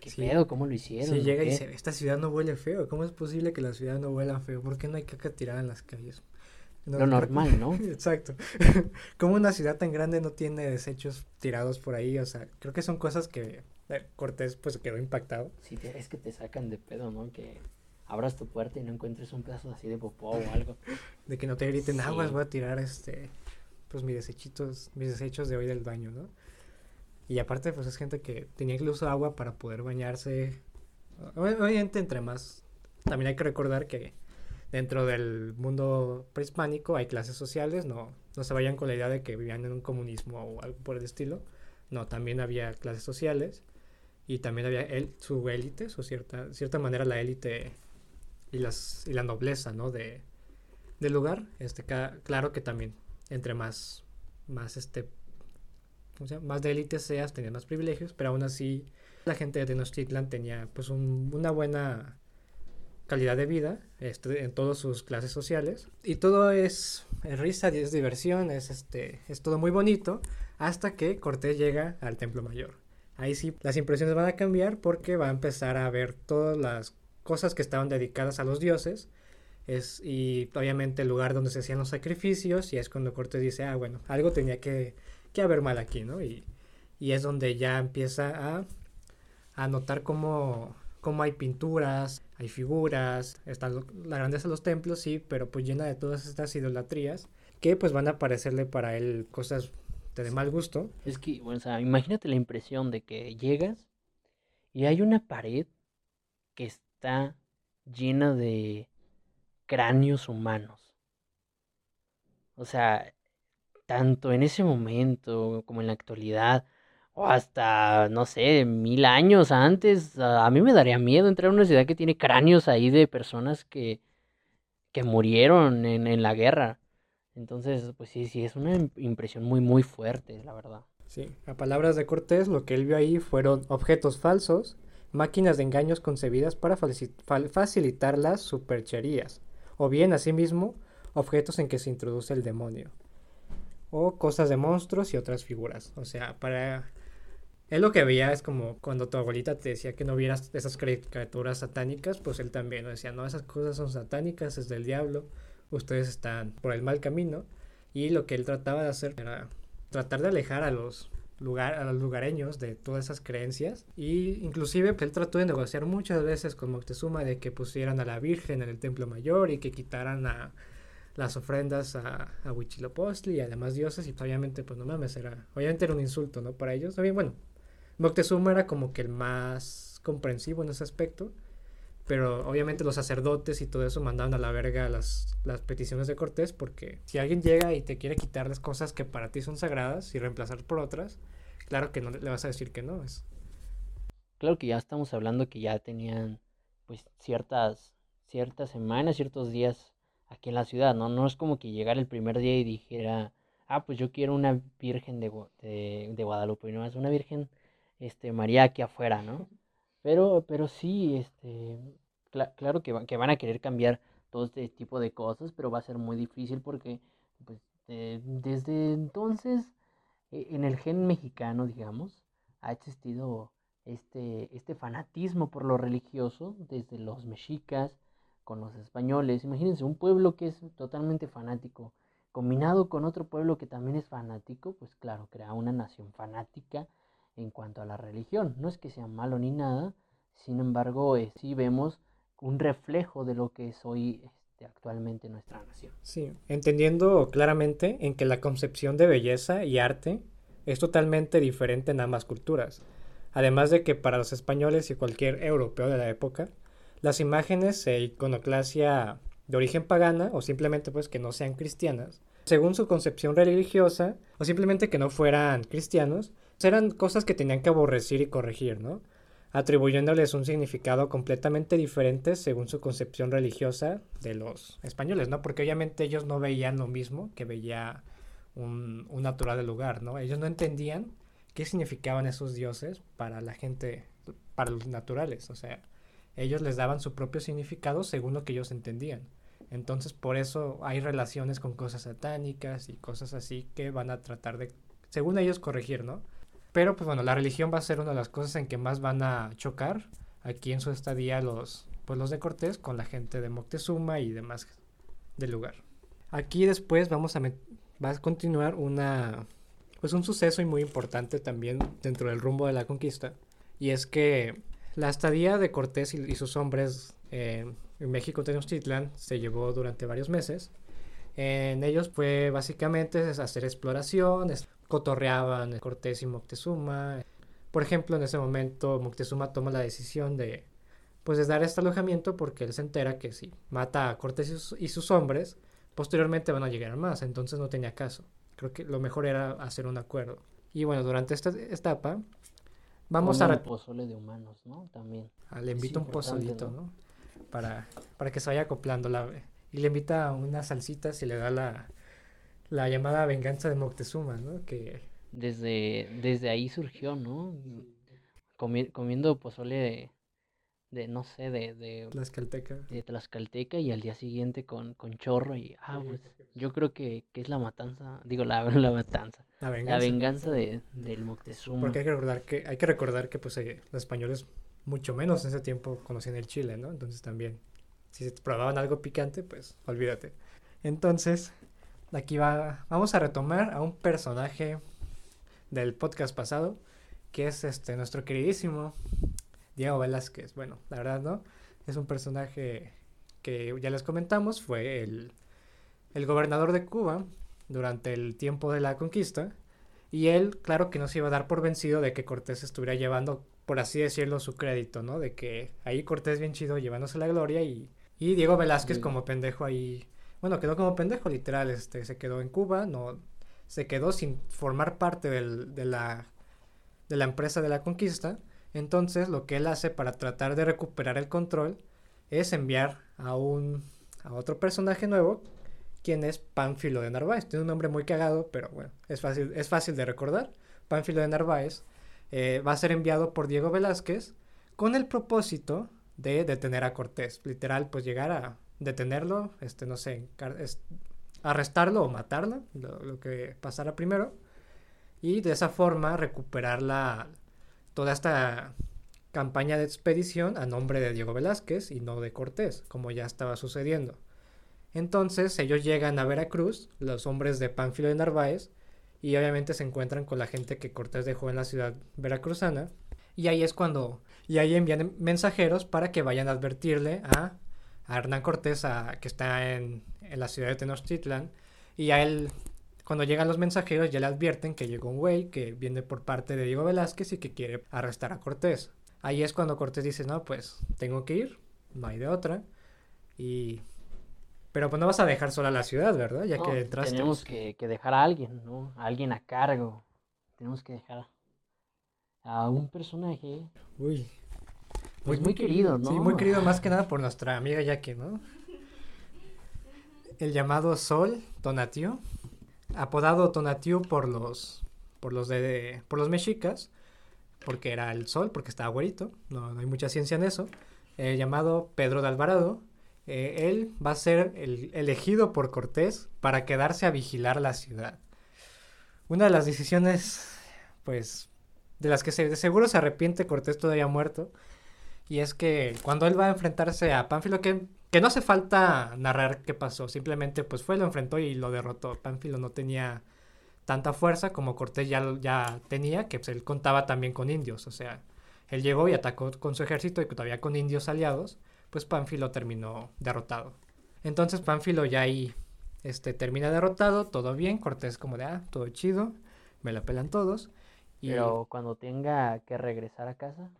¿qué Sí. pedo? ¿Cómo lo hicieron? si ¿O llega y qué?". dice, esta ciudad no huele feo, ¿cómo es posible que la ciudad no huela feo? ¿Por qué no hay caca tirada en las calles? No, Lo normal, ¿no? Exacto. Como una ciudad tan grande no tiene desechos tirados por ahí, o sea, creo que son cosas que eh, Cortés pues quedó impactado. Sí, es que te sacan de pedo, ¿no? Que abras tu puerta y no encuentres un pedazo así de popó o algo. De que no te griten Sí. aguas, voy a tirar este, pues mis desechitos, mis desechos de hoy del baño, ¿no? Y aparte, pues es gente que tenía incluso agua para poder bañarse. Ob- Obviamente, entre más. También hay que recordar que dentro del mundo prehispánico hay clases sociales, no, no se vayan con la idea de que vivían en un comunismo o algo por el estilo. No, también había clases sociales y también había su élite, su cierta, cierta manera la élite y, las, y la nobleza, ¿no? De, del lugar. Este, claro que también, entre más, más este. Más de élite seas, tenías más privilegios, pero aún así la gente de Tenochtitlan tenía pues un- una buena calidad de vida este, en todas sus clases sociales. Y todo es, es risa es diversión es este es todo muy bonito hasta que Cortés llega al Templo Mayor. Ahí sí las impresiones van a cambiar porque va a empezar a ver todas las cosas que estaban dedicadas a los dioses. Es, y obviamente el lugar donde se hacían los sacrificios y es cuando Cortés dice ah bueno algo tenía que, que haber mal aquí no y, y es donde ya empieza a, a notar cómo, cómo hay pinturas hay figuras, está lo- la grandeza de los templos, sí, pero pues llena de todas estas idolatrías que pues van a parecerle para él cosas de, de mal gusto. Es que, bueno, o sea, imagínate la impresión de que llegas y hay una pared que está llena de cráneos humanos. O sea, tanto en ese momento como en la actualidad, o hasta, no sé, mil años antes, a, mí me daría miedo entrar a una ciudad que tiene cráneos ahí de personas que, que murieron en, en la guerra. Entonces, pues sí, sí, es una im- impresión muy, muy fuerte, la verdad. Sí, a palabras de Cortés, lo que él vio ahí fueron objetos falsos, máquinas de engaños concebidas para facilitar las supercherías, o bien, asimismo, objetos en que se introduce el demonio, o cosas de monstruos y otras figuras. O sea, para él lo que veía es como cuando tu abuelita te decía que no vieras esas criaturas satánicas, pues él también decía, no, esas cosas son satánicas, es del diablo, ustedes están por el mal camino. Y lo que él trataba de hacer era tratar de alejar a los, lugar, a los lugareños de todas esas creencias. Y inclusive pues, él trató de negociar muchas veces con Moctezuma de que pusieran a la Virgen en el Templo Mayor y que quitaran a las ofrendas a, a Huitzilopochtli y a demás dioses. Y obviamente, pues no mames, era, obviamente era un insulto, ¿no? Para ellos. También, bueno, Moctezuma era como que el más comprensivo en ese aspecto. Pero obviamente los sacerdotes y todo eso mandaban a la verga las, las peticiones de Cortés porque si alguien llega y te quiere quitar las cosas que para ti son sagradas y reemplazar por otras, claro que no le vas a decir que no. Es... Claro que ya estamos hablando que ya tenían pues ciertas, ciertas semanas, ciertos días aquí en la ciudad, ¿no? No es como que llegara el primer día y dijera, ah, pues yo quiero una virgen de, de, de Guadalupe, y no es una virgen este, María aquí afuera, ¿no? Pero, pero sí, este, claro que, que van a querer cambiar todo este tipo de cosas, pero va a ser muy difícil porque pues, desde entonces e, en el gen mexicano, digamos, ha existido este, este fanatismo por lo religioso desde los mexicas con los españoles. Imagínense, un pueblo que es totalmente fanático, combinado con otro pueblo que también es fanático, pues claro, crea una nación fanática en cuanto a la religión. No es que sea malo ni nada, sin embargo, eh, sí vemos un reflejo de lo que es hoy este, actualmente nuestra nación. Sí, entendiendo claramente en que la concepción de belleza y arte es totalmente diferente en ambas culturas. Además de que para los españoles y cualquier europeo de la época, las imágenes e iconoclasia de origen pagana o simplemente pues que no sean cristianas, según su concepción religiosa o simplemente que no fueran cristianos, eran cosas que tenían que aborrecer y corregir, ¿no? Atribuyéndoles un significado completamente diferente según su concepción religiosa de los españoles, ¿no? Porque obviamente ellos no veían lo mismo que veía un, un natural del lugar, ¿no? Ellos no entendían qué significaban esos dioses para la gente, para los naturales, o sea, ellos les daban su propio significado según lo que ellos entendían. Entonces, por eso hay relaciones con cosas satánicas y cosas así que van a tratar de, según ellos, corregir, ¿no? Pero, pues bueno, la religión va a ser una de las cosas en que más van a chocar aquí en su estadía los, pues, los de Cortés con la gente de Moctezuma y demás del lugar. Aquí después vamos a, va a continuar una, pues un suceso y muy importante también dentro del rumbo de la conquista. Y es que la estadía de Cortés y, sus hombres eh, en México Tenochtitlan se llevó durante varios meses. En ellos fue básicamente hacer exploración, cotorreaban Cortés y Moctezuma. Por ejemplo, en ese momento Moctezuma toma la decisión de pues de dar este alojamiento porque él se entera que si mata a Cortés y sus, hombres, posteriormente van a llegar más, entonces no tenía caso. Creo que lo mejor era hacer un acuerdo. Y bueno, durante esta etapa vamos a... Un pozole de humanos, ¿no? También. Ah, le invito un pozolito, ¿no? Para, para que se vaya acoplando la... Y le invita unas salsitas y le da la, la llamada venganza de Moctezuma, ¿no? Que... Desde, desde ahí surgió, ¿no? comiendo pozole de, de, no sé, de... de Tlaxcalteca. De Tlaxcalteca y al día siguiente con, con chorro y... Ah, pues yo creo que, que es la matanza, digo, la, la matanza. La venganza. La venganza de, del Moctezuma. Porque hay que recordar que, hay que, recordar que pues eh, los españoles mucho menos en ese tiempo conocían el chile, ¿no? Entonces también, si se probaban algo picante, pues olvídate. Entonces, aquí va, vamos a retomar a un personaje del podcast pasado, que es este nuestro queridísimo Diego Velázquez. Bueno, la verdad no, es un personaje que ya les comentamos, fue el, el gobernador de Cuba durante el tiempo de la conquista, y él, claro que no se iba a dar por vencido de que Cortés estuviera llevando, por así decirlo, su crédito, ¿no? De que ahí Cortés bien chido llevándose la gloria y, y Diego Velázquez como pendejo ahí bueno, quedó como pendejo, literal, este, se quedó en Cuba, no, se quedó sin formar parte del, de, la, de la empresa de la conquista. Entonces, lo que él hace para tratar de recuperar el control es enviar a un a otro personaje nuevo, quien es Pánfilo de Narváez. Tiene un nombre muy cagado, pero bueno, es fácil, es fácil de recordar. Pánfilo de Narváez eh, va a ser enviado por Diego Velázquez con el propósito de detener a Cortés. Literal, pues llegar a detenerlo, este, no sé, arrestarlo o matarlo, lo, que pasara primero, y de esa forma recuperar la, toda esta campaña de expedición a nombre de Diego Velázquez y no de Cortés, como ya estaba sucediendo. Entonces ellos llegan a Veracruz, los hombres de Pánfilo de Narváez, y obviamente se encuentran con la gente que Cortés dejó en la ciudad veracruzana, y ahí es cuando, y ahí envían mensajeros para que vayan a advertirle a a Hernán Cortés, que está en, la ciudad de Tenochtitlan, y a él, cuando llegan los mensajeros, ya le advierten que llegó un güey que viene por parte de Diego Velázquez y que quiere arrestar a Cortés. Ahí es cuando Cortés dice, no, pues tengo que ir, no hay de otra, y... Pero pues no vas a dejar sola la ciudad, ¿verdad? Ya que Tenemos que, dejar a alguien, ¿no? A alguien a cargo. Tenemos que dejar a un personaje Uy. Pues muy querido, Sí, ¿no? muy querido más que nada por nuestra amiga Jackie, ¿no? El llamado Sol Tonatiuh, apodado Tonatiuh por los por los de por los mexicas, porque era el sol, porque estaba güerito, no, no hay mucha ciencia en eso. El llamado Pedro de Alvarado, eh, él va a ser el elegido por Cortés para quedarse a vigilar la ciudad. Una de las decisiones, pues, de las que de seguro se arrepiente Cortés todavía muerto, y es que cuando él va a enfrentarse a Pánfilo, que, que no hace falta narrar qué pasó, simplemente pues fue, lo enfrentó y lo derrotó. Pánfilo no tenía tanta fuerza como Cortés ya, ya tenía, que pues, él contaba también con indios, o sea, él llegó y atacó con su ejército y todavía con indios aliados, pues Pánfilo terminó derrotado. Entonces Pánfilo ya ahí este, termina derrotado, todo bien, Cortés como de, ah, todo chido, me la pelan todos. Y... Pero cuando tenga que regresar a casa,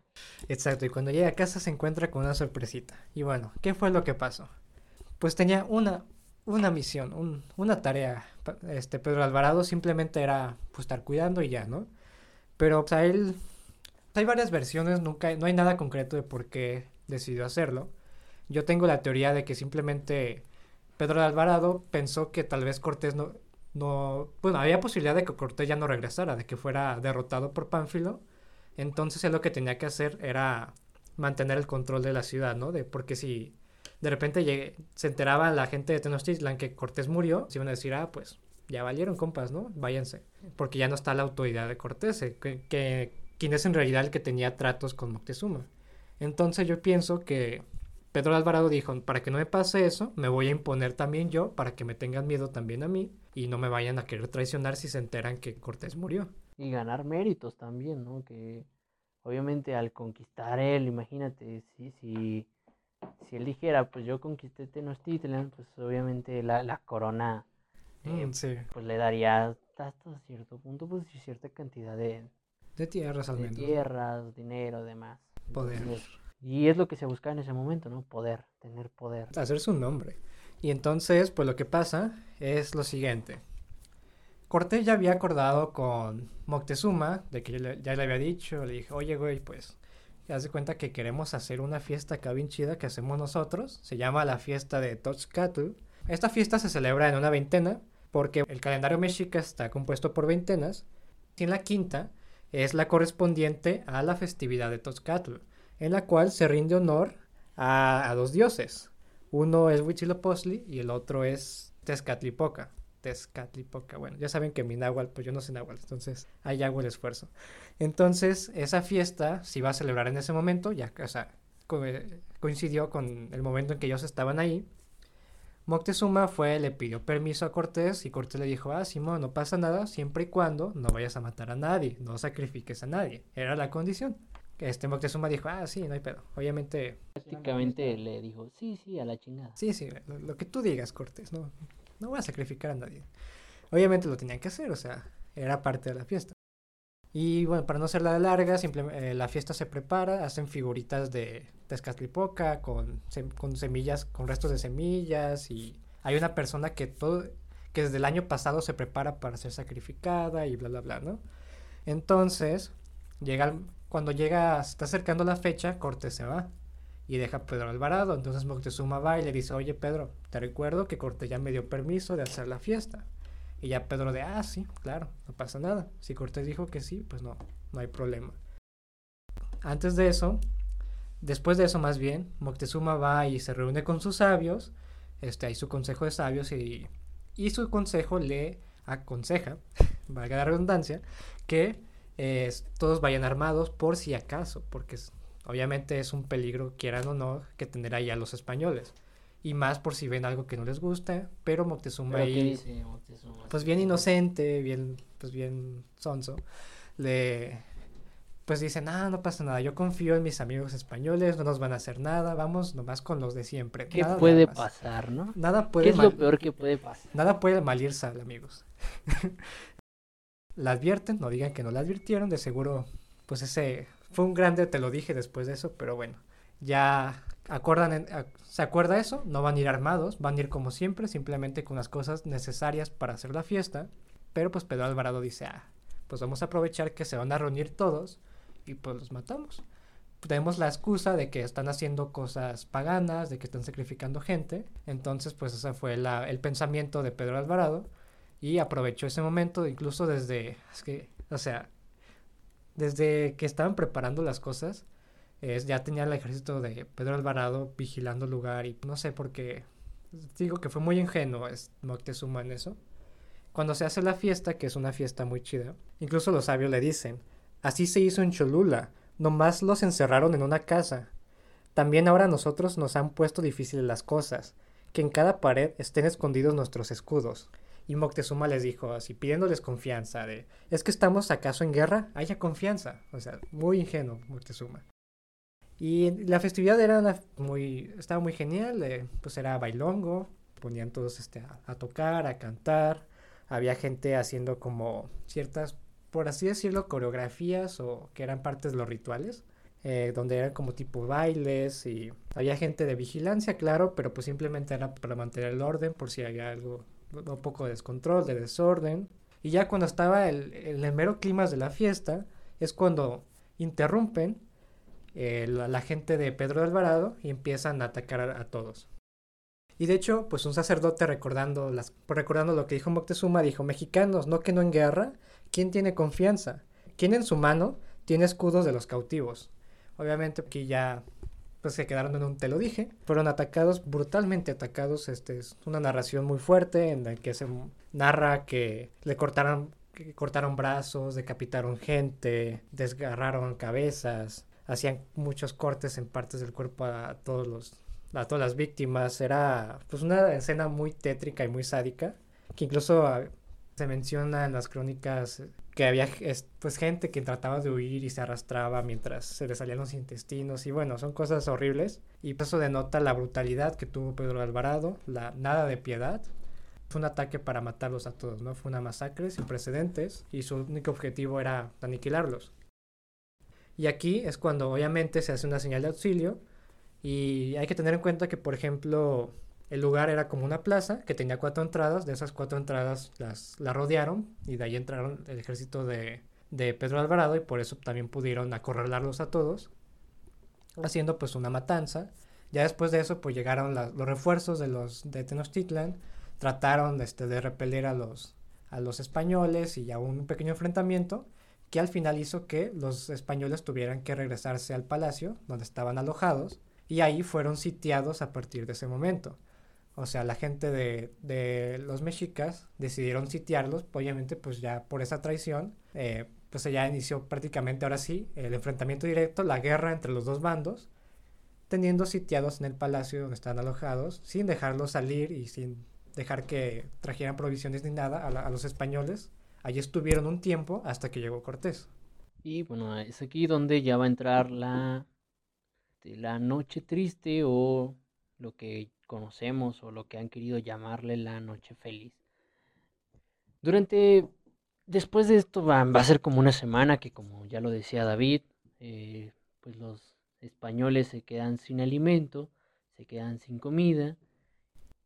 Exacto, y cuando llega a casa se encuentra con una sorpresita. Y bueno, ¿qué fue lo que pasó? Pues tenía una, una misión, un- una tarea. Este Pedro Alvarado simplemente era pues, estar cuidando y ya, ¿no? Pero pues, a él hay varias versiones, nunca no hay nada concreto de por qué decidió hacerlo. Yo tengo la teoría de que simplemente Pedro de Alvarado pensó que tal vez Cortés no, no, bueno, había posibilidad de que Cortés ya no regresara, de que fuera derrotado por Pánfilo. Entonces él lo que tenía que hacer era mantener el control de la ciudad, ¿no? De, porque si de repente se enteraba la gente de Tenochtitlan que Cortés murió, se iban a decir, ah, pues ya valieron, compas, ¿no? Váyanse. Porque ya no está la autoridad de Cortés, eh, que, que- quien es en realidad el que tenía tratos con Moctezuma. Entonces yo pienso que Pedro de Alvarado dijo, para que no me pase eso, me voy a imponer también yo, para que me tengan miedo también a mí y no me vayan a querer traicionar si se enteran que Cortés murió. y ganar méritos también, ¿no? Que obviamente al conquistar él, imagínate, si, si, si él dijera, pues yo conquisté Tenochtitlan, pues obviamente la, la corona eh, Mm, sí, pues le daría hasta cierto punto, pues cierta cantidad de, de tierras al de menos. tierras, dinero, demás. Poder. Entonces, y es lo que se buscaba en ese momento, ¿no? Poder, tener poder. hacerse un nombre. Y entonces, pues lo que pasa es lo siguiente. Cortés ya había acordado con Moctezuma, de que ya le, había dicho, le dije, oye, güey, pues, ya de cuenta que queremos hacer una fiesta acá bien chida que hacemos nosotros. Se llama la fiesta de Toxcatl. Esta fiesta se celebra en una veintena, porque el calendario mexica está compuesto por veintenas. Y en la quinta es la correspondiente a la festividad de Toxcatl, en la cual se rinde honor a, dos dioses. Uno es Huitzilopochtli y el otro es Tezcatlipoca. Tezcatlipoca, bueno, ya saben que mi náhuatl, pues yo no sé náhuatl, entonces ahí hago el esfuerzo. Entonces, esa fiesta se iba a celebrar en ese momento, ya, o sea, eh, coincidió con el momento en que ellos estaban ahí. Moctezuma fue, le pidió permiso a Cortés y Cortés le dijo, ah, Simón, no pasa nada siempre y cuando no vayas a matar a nadie, no sacrifiques a nadie. Era la condición. Este Moctezuma dijo, ah, sí, no hay pedo. Obviamente, Prácticamente le dijo, sí, sí, a la chingada. sí, sí, lo, lo que tú digas, Cortés, no, no voy a sacrificar a nadie. Obviamente lo tenían que hacer, o sea, era parte de la fiesta. Y bueno, para no hacerla larga, simplemente la fiesta se prepara, hacen figuritas de Tezcatlipoca con, sem- con semillas, con restos de semillas y hay una persona que todo, que desde el año pasado se prepara para ser sacrificada y bla bla bla, ¿no? Entonces, llega cuando llega, se está acercando la fecha, Cortés se va y deja a Pedro Alvarado. Entonces Moctezuma va y le dice, oye Pedro, te recuerdo que Cortés ya me dio permiso de hacer la fiesta. Y ya Pedro de, ah, sí, claro, no pasa nada. Si Cortés dijo que sí, pues no, no hay problema. Antes de eso, después de eso más bien, Moctezuma va y se reúne con sus sabios, este, hay su consejo de sabios y, y su consejo le aconseja, valga la redundancia, que eh, todos vayan armados por si acaso, porque es- obviamente es un peligro, quieran o no, que tener ahí a los españoles. Y más por si ven algo que no les gusta, pero Moctezuma Pero ¿qué ahí dice Moctezuma? pues bien inocente, bien, pues bien sonso, le, pues dicen, ah, no pasa nada, yo confío en mis amigos españoles, no nos van a hacer nada, vamos nomás con los de siempre. ¿Qué nada puede más". pasar, no? Nada ¿Qué puede es lo peor que puede pasar? Nada puede mal ir sal, amigos. la advierten, no digan que no la advirtieron, de seguro, pues ese fue un grande, te lo dije después de eso, pero bueno, ya acuerdan, en- se acuerda eso, no van a ir armados, van a ir como siempre, simplemente con las cosas necesarias para hacer la fiesta, pero pues Pedro Alvarado dice, ah, pues vamos a aprovechar que se van a reunir todos y pues los matamos. Tenemos la excusa de que están haciendo cosas paganas, de que están sacrificando gente. Entonces, pues ese fue la, el pensamiento de Pedro Alvarado y aprovechó ese momento, incluso desde, es que, o sea, desde que estaban preparando las cosas, ya tenía el ejército de Pedro Alvarado vigilando el lugar y no sé por qué, digo que fue muy ingenuo es Moctezuma en eso. Cuando se hace la fiesta, que es una fiesta muy chida, incluso los sabios le dicen, así se hizo en Cholula, nomás los encerraron en una casa. También ahora nosotros nos han puesto difíciles las cosas, que en cada pared estén escondidos nuestros escudos. Y Moctezuma les dijo así, pidiéndoles confianza, de, ¿es que estamos acaso en guerra? Haya confianza. O sea, muy ingenuo Moctezuma. Y la festividad era muy, estaba muy genial, eh, pues era bailongo, ponían todos este, a, a, tocar, a cantar, había gente haciendo como ciertas, por así decirlo, coreografías o que eran partes de los rituales, eh, donde eran como tipo bailes y había gente de vigilancia, claro, pero pues simplemente era para mantener el orden por si había algo, un poco de descontrol, de desorden. Y ya cuando estaba el, el mero clima de la fiesta, es cuando interrumpen eh, la, gente de Pedro de Alvarado y empiezan a atacar a, todos. Y de hecho, pues un sacerdote recordando, recordando lo que dijo Moctezuma, dijo, mexicanos, no que no en guerra, ¿quién tiene confianza? ¿Quién en su mano tiene escudos de los cautivos? Obviamente aquí ya pues se quedaron en un te lo dije, fueron atacados, brutalmente atacados, este es una narración muy fuerte en la que se narra que le cortaron, cortaron brazos, decapitaron gente, desgarraron cabezas, hacían muchos cortes en partes del cuerpo a todos los a todas las víctimas. Era pues una escena muy tétrica y muy sádica que incluso uh, se menciona en las crónicas que había pues gente que trataba de huir y se arrastraba mientras se le salían los intestinos. Y bueno son cosas horribles. Y eso denota la brutalidad que tuvo Pedro Alvarado la nada de piedad. Fue un ataque para matarlos a todos no fue una masacre sin precedentes y su único objetivo era aniquilarlos. Y aquí es cuando obviamente se hace una señal de auxilio. Y hay que tener en cuenta que, por ejemplo, el lugar era como una plaza que tenía cuatro entradas, de esas cuatro entradas las, las rodearon y de ahí entraron el ejército de, de Pedro Alvarado y por eso también pudieron acorralarlos a todos, haciendo pues una matanza. Ya después de eso pues llegaron la, los refuerzos de los de Tenochtitlan, trataron este, de repeler a los, a los españoles y ya un pequeño enfrentamiento que al final hizo que los españoles tuvieran que regresarse al palacio donde estaban alojados y ahí fueron sitiados a partir de ese momento. O sea, la gente de, de los mexicas decidieron sitiarlos, obviamente pues ya por esa traición, eh, pues ya inició prácticamente ahora sí el enfrentamiento directo, la guerra entre los dos bandos, teniendo sitiados en el palacio donde están alojados, sin dejarlos salir y sin dejar que trajeran provisiones ni nada a, a los españoles Allí estuvieron un tiempo hasta que llegó Cortés. Y bueno, es aquí donde ya va a entrar la, la noche triste o lo que conocemos o lo que han querido llamarle la noche feliz. Durante, después de esto va, a ser como una semana que como ya lo decía David, eh, pues los españoles se quedan sin alimento, se quedan sin comida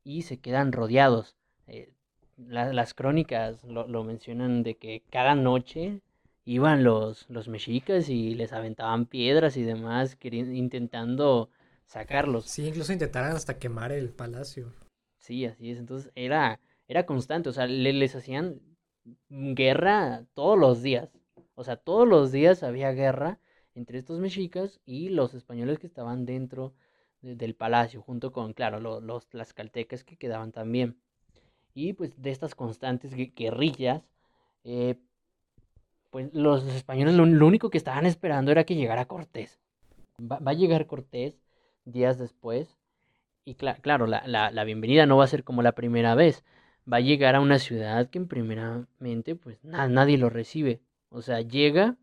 y se quedan rodeados. Eh, la, las crónicas lo, mencionan de que cada noche iban los, los mexicas y les aventaban piedras y demás, intentando sacarlos. Sí, incluso intentaron hasta quemar el palacio. Sí, así es. Entonces era, era constante, o sea, le, les hacían guerra todos los días. O sea, todos los días había guerra entre estos mexicas y los españoles que estaban dentro de, del palacio, junto con, claro, lo, los tlaxcaltecas que quedaban también y pues de estas constantes guerrillas, eh, pues los españoles lo, lo, único que estaban esperando era que llegara Cortés. Va, va a llegar Cortés días después y cl claro, la, la, la, bienvenida no va a ser como la primera vez. Va a llegar a una ciudad que en primeramente pues na nadie lo recibe. O sea, llega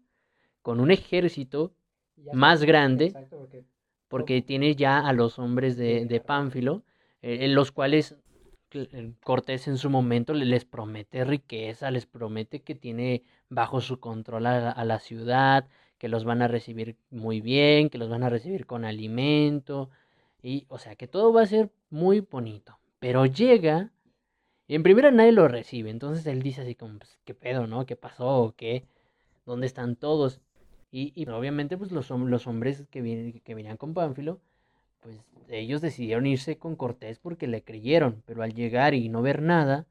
con un ejército más grande exacto, porque, porque tiene ya a los hombres de, de Pánfilo, eh, los cuales Cortés en su momento les promete riqueza, les promete que tiene bajo su control a, a, la ciudad, que los van a recibir muy bien, que los van a recibir con alimento, y o sea que todo va a ser muy bonito. Pero llega, y en primera nadie lo recibe, entonces él dice así como, pues, ¿qué pedo, no? ¿Qué pasó? ¿Qué? ¿Dónde están todos? Y, obviamente pues los, hom- los hombres que, que venían con Pánfilo, pues ellos decidieron irse con Cortés porque le creyeron, pero al llegar y no ver nada,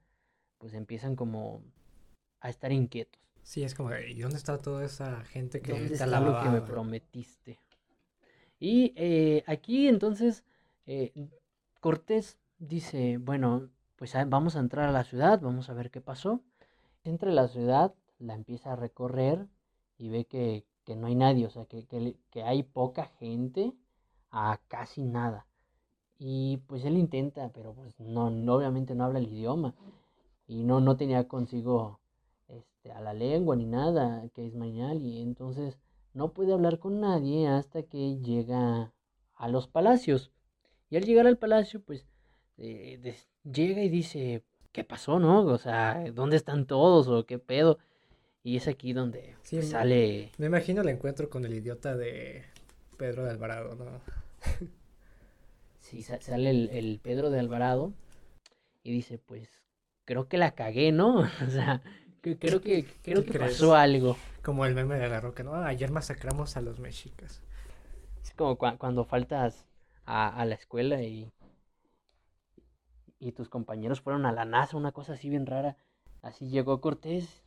pues empiezan como a estar inquietos. Sí, es como, ¿y dónde está toda esa gente que ¿Dónde está lo que me prometiste? Y eh, aquí entonces eh, Cortés dice, bueno, pues ah, vamos a entrar a la ciudad, vamos a ver qué pasó. Entra a la ciudad, la empieza a recorrer y ve que, que no hay nadie, o sea, que, que que hay poca gente a casi nada. Y pues él intenta, pero pues no, no, obviamente no habla el idioma y no, no tenía consigo este, a la lengua ni nada, que es mañal, y entonces no puede hablar con nadie hasta que llega a los palacios. Y al llegar al palacio, pues eh, des- llega y dice, ¿qué pasó, no? O sea, ¿dónde están todos o qué pedo? Y es aquí donde Sí, pues, sale... Me imagino el encuentro con el idiota de Pedro de Alvarado, ¿no? Sí, sa- sale el, el Pedro de Alvarado y dice, pues creo que la cagué, ¿no? O sea, que- creo que, creo ¿Qué que crees? pasó algo. Como el meme de la roca, ¿no? Ah, ayer masacramos a los mexicas. Es como cua- cuando faltas a, a la escuela y, y tus compañeros fueron a la NASA, una cosa así bien rara. Así llegó Cortés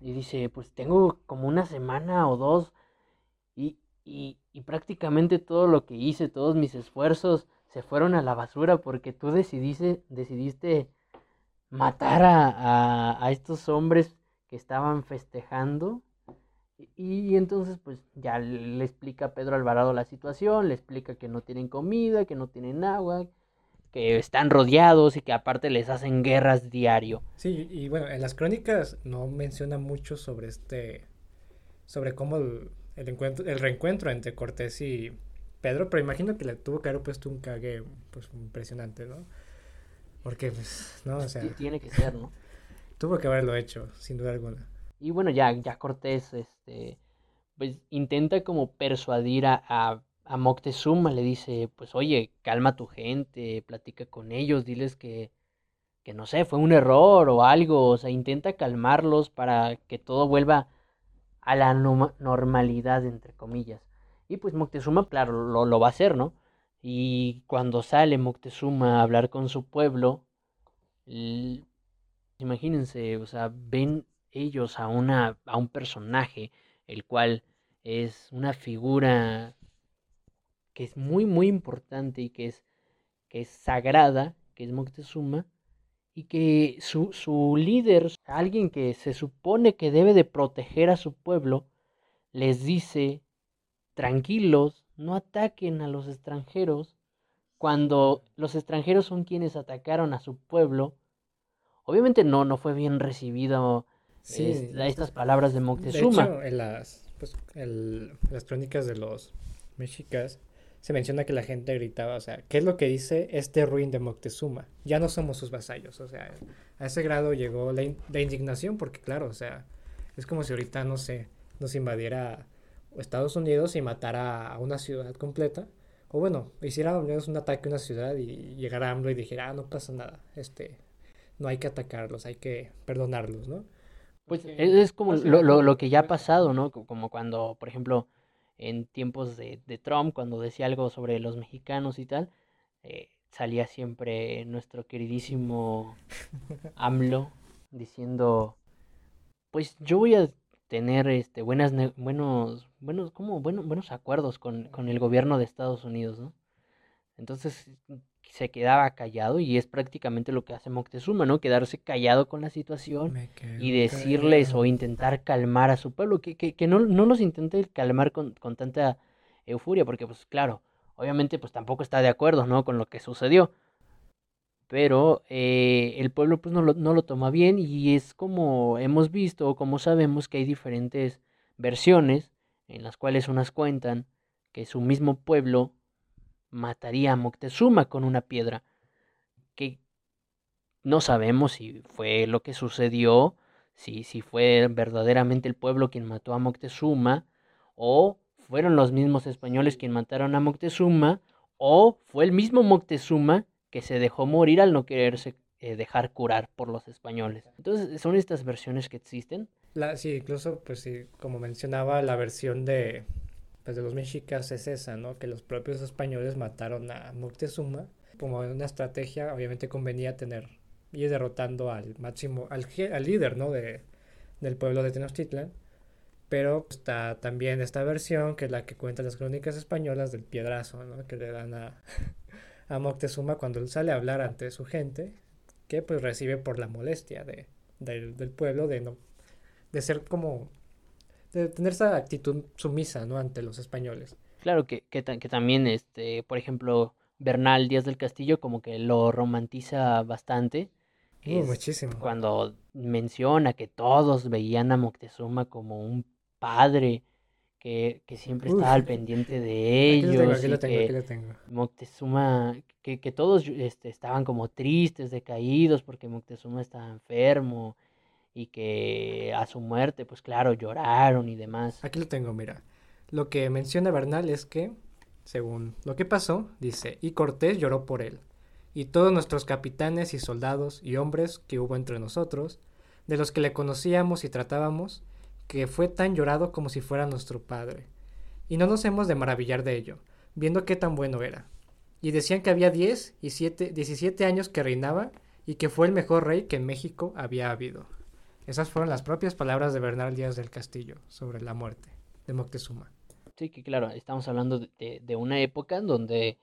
y dice, pues tengo como una semana o dos y, y, y prácticamente todo lo que hice, todos mis esfuerzos se fueron a la basura porque tú decidiste, decidiste matar a, a, a estos hombres que estaban festejando. Y, y entonces pues ya le explica a Pedro Alvarado la situación, le explica que no tienen comida, que no tienen agua, que están rodeados y que aparte les hacen guerras diario. Sí, y bueno, en las crónicas no menciona mucho sobre este, sobre cómo el, el encuentro, el reencuentro entre Cortés y Pedro, pero imagino que le tuvo que haber puesto un cague, pues, impresionante, ¿no? Porque, pues, no, o sea, Y tiene que ser, ¿no? tuvo que haberlo hecho, sin duda alguna. Y bueno, ya, ya Cortés, este, pues intenta como persuadir a, a, a Moctezuma, le dice, pues oye, calma a tu gente, platica con ellos, diles que, que no sé, fue un error o algo, o sea, intenta calmarlos para que todo vuelva a la normalidad, entre comillas. Y pues Moctezuma, claro, lo, lo va a hacer, ¿no? Y cuando sale Moctezuma a hablar con su pueblo, imagínense, o sea, ven ellos a una a un personaje el cual es una figura que es muy muy importante y que es que es sagrada, que es Moctezuma y que su, su líder, alguien que se supone que debe de proteger a su pueblo, les dice, tranquilos, no ataquen a los extranjeros, cuando los extranjeros son quienes atacaron a su pueblo. Obviamente no, no fue bien recibido Sí, es- estas palabras de de Moctezuma. hecho, en las, pues, el- las crónicas de los mexicas se menciona que la gente gritaba, o sea, ¿qué es lo que dice este ruin de Moctezuma? Ya no somos sus vasallos, o sea, a ese grado llegó la, in- la indignación porque, claro, o sea, es como si ahorita, no sé, nos invadiera Estados Unidos y matara a una ciudad completa, o bueno, hiciera al menos un ataque a una ciudad y llegara AMLO y dijera, ah, no pasa nada, este, no hay que atacarlos, hay que perdonarlos, ¿no? Pues es, es como al lo, lo- lo que ya ha pues, pasado, ¿no? Co- Como cuando, por ejemplo, en tiempos de, de Trump, cuando decía algo sobre los mexicanos y tal, eh, salía siempre nuestro queridísimo AMLO diciendo, pues yo voy a tener este buenas buenos buenos como bueno, buenos acuerdos con, con el gobierno de Estados Unidos, ¿no? Entonces se quedaba callado y es prácticamente lo que hace Moctezuma, ¿no? Quedarse callado con la situación y decirles callado. o intentar calmar a su pueblo, que, que, que no, no los intente calmar con, con tanta euforia, porque pues claro, obviamente pues tampoco está de acuerdo, ¿no? Con lo que sucedió, pero eh, el pueblo pues no lo, no lo toma bien y es como hemos visto o como sabemos que hay diferentes versiones en las cuales unas cuentan que su mismo pueblo mataría a Moctezuma con una piedra, que no sabemos si fue lo que sucedió, si, si fue verdaderamente el pueblo quien mató a Moctezuma, o fueron los mismos españoles quien mataron a Moctezuma, o fue el mismo Moctezuma que se dejó morir al no quererse eh, dejar curar por los españoles. Entonces son estas versiones que existen. La, sí, incluso, pues sí, como mencionaba, la versión de, pues, de los mexicas es esa, ¿no? Que los propios españoles mataron a Moctezuma. Como una estrategia, obviamente convenía tener, ir derrotando al máximo, al, al líder, ¿no? De, del pueblo de Tenochtitlan. Pero está también esta versión, que es la que cuentan las crónicas españolas del piedrazo, ¿no? Que le dan a, a Moctezuma cuando él sale a hablar ante su gente, que pues recibe por la molestia de, del, del pueblo de no de ser como de tener esa actitud sumisa, ¿no? ante los españoles. Claro que, que, que también, este, por ejemplo, Bernal Díaz del Castillo como que lo romantiza bastante. Uh, muchísimo. cuando menciona que todos veían a Moctezuma como un padre que, que siempre estaba al pendiente de Aquí lo tengo, ellos aquí lo tengo, aquí que lo tengo. Moctezuma, que, que todos este, estaban como tristes, decaídos porque Moctezuma estaba enfermo y que a su muerte, pues claro, lloraron y demás. Aquí lo tengo, mira. Lo que menciona Bernal es que, según lo que pasó, dice, y Cortés lloró por él, y todos nuestros capitanes y soldados y hombres que hubo entre nosotros, de los que le conocíamos y tratábamos, que fue tan llorado como si fuera nuestro padre. Y no nos hemos de maravillar de ello, viendo qué tan bueno era. Y decían que había 10 y 7, 17 años que reinaba y que fue el mejor rey que en México había habido. Esas fueron las propias palabras de Bernal Díaz del Castillo sobre la muerte de Moctezuma. Sí, que claro, estamos hablando de, una época en donde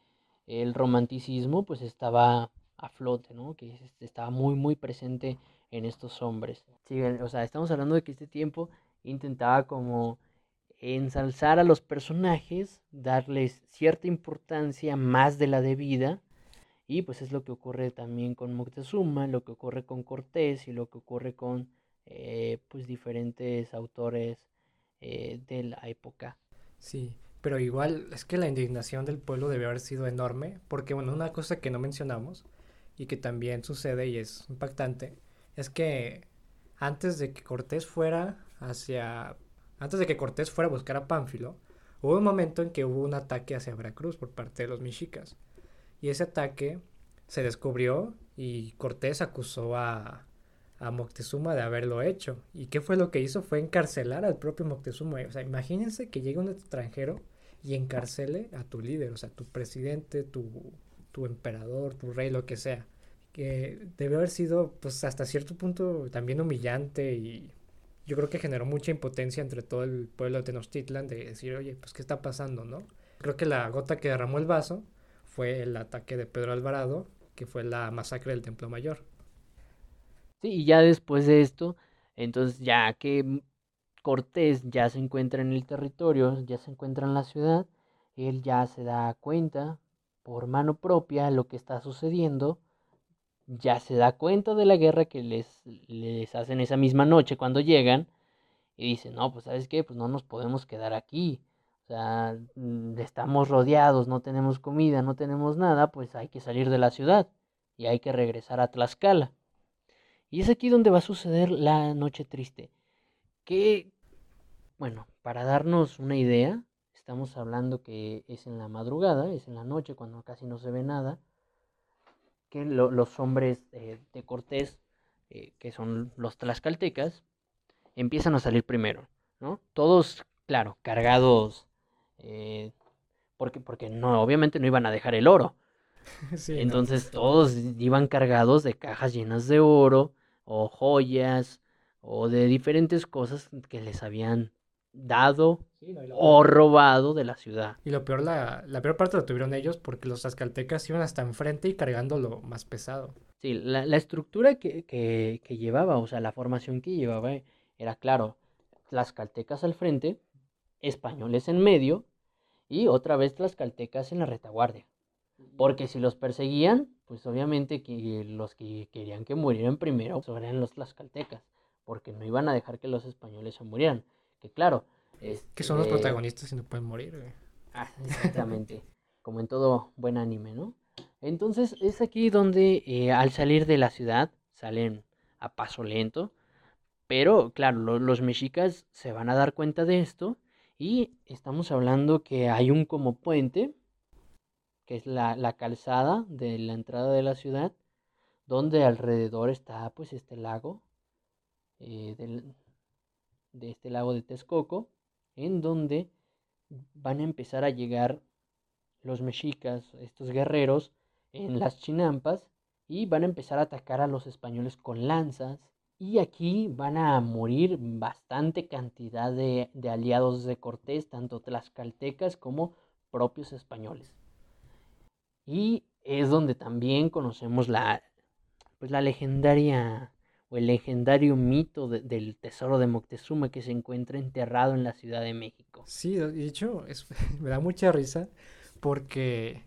el romanticismo pues estaba a flote, ¿no? Que es- estaba muy, muy presente en estos hombres. Sí, o sea, estamos hablando de que este tiempo intentaba como ensalzar a los personajes, darles cierta importancia más de la debida, y pues es lo que ocurre también con Moctezuma, lo que ocurre con Cortés y lo que ocurre con eh, pues diferentes autores eh, de la época. Sí, pero igual es que la indignación del pueblo debió haber sido enorme, porque bueno, una cosa que no mencionamos y que también sucede y es impactante, es que antes de que Cortés fuera hacia, antes de que Cortés fuera a buscar a Pánfilo, hubo un momento en que hubo un ataque hacia Veracruz por parte de los mexicas. Y ese ataque se descubrió y Cortés acusó a, a Moctezuma de haberlo hecho. ¿Y qué fue lo que hizo? Fue encarcelar al propio Moctezuma. O sea, imagínense que llegue un extranjero y encarcele a tu líder, o sea, tu presidente, tu, tu emperador, tu rey, lo que sea. Que debe haber sido, pues, hasta cierto punto también humillante y yo creo que generó mucha impotencia entre todo el pueblo de Tenochtitlan de decir, oye, pues, ¿qué está pasando, no? Creo que la gota que derramó el vaso fue el ataque de Pedro Alvarado, que fue la masacre del Templo Mayor. Sí, y ya después de esto, entonces ya que M- Cortés ya se encuentra en el territorio, ya se encuentra en la ciudad, él ya se da cuenta por mano propia lo que está sucediendo, ya se da cuenta de la guerra que les, les hacen esa misma noche cuando llegan y dice, no, pues sabes qué, pues no nos podemos quedar aquí. O sea, mm, estamos rodeados, no tenemos comida, no tenemos nada, pues hay que salir de la ciudad y hay que regresar a Tlaxcala. Y es aquí donde va a suceder la noche triste. Que, bueno, para darnos una idea, estamos hablando que es en la madrugada, es en la noche cuando casi no se ve nada, que lo- los hombres eh, de Cortés, eh, que son los tlaxcaltecas, empiezan a salir primero, ¿no? Todos, claro, cargados, eh, porque, porque no, obviamente no iban a dejar el oro. Sí, no. Entonces todos iban cargados de cajas llenas de oro o joyas o de diferentes cosas que les habían dado Sí, no, o robado de la ciudad. Y lo peor, la, la peor parte lo tuvieron ellos porque los azcaltecas iban hasta enfrente y cargando lo más pesado. Sí, la, la estructura que, que, que llevaba, o sea, la formación que llevaba era claro, tlaxcaltecas al frente, españoles en medio y otra vez tlaxcaltecas en la retaguardia. Porque si los perseguían, pues obviamente que los que querían que murieran primero pues, eran los tlaxcaltecas, porque no iban a dejar que los españoles se murieran. Que claro, Que son los este, protagonistas y no pueden morir. Ah, exactamente. Como en todo buen anime, ¿no? Entonces es aquí donde eh, al salir de la ciudad salen a paso lento. Pero claro, lo- los mexicas se van a dar cuenta de esto. Y estamos hablando que hay un como puente, que es la, la calzada de la entrada de la ciudad, donde alrededor está pues este lago. eh, del- de este lago de Texcoco, en donde van a empezar a llegar los mexicas, estos guerreros, en las chinampas y van a empezar a atacar a los españoles con lanzas. Y aquí van a morir bastante cantidad de, aliados de Cortés, tanto tlaxcaltecas como propios españoles. Y es donde también conocemos la, pues la legendaria o el legendario mito de- del tesoro de Moctezuma que se encuentra enterrado en la Ciudad de México. Sí, de hecho, me da mucha risa porque,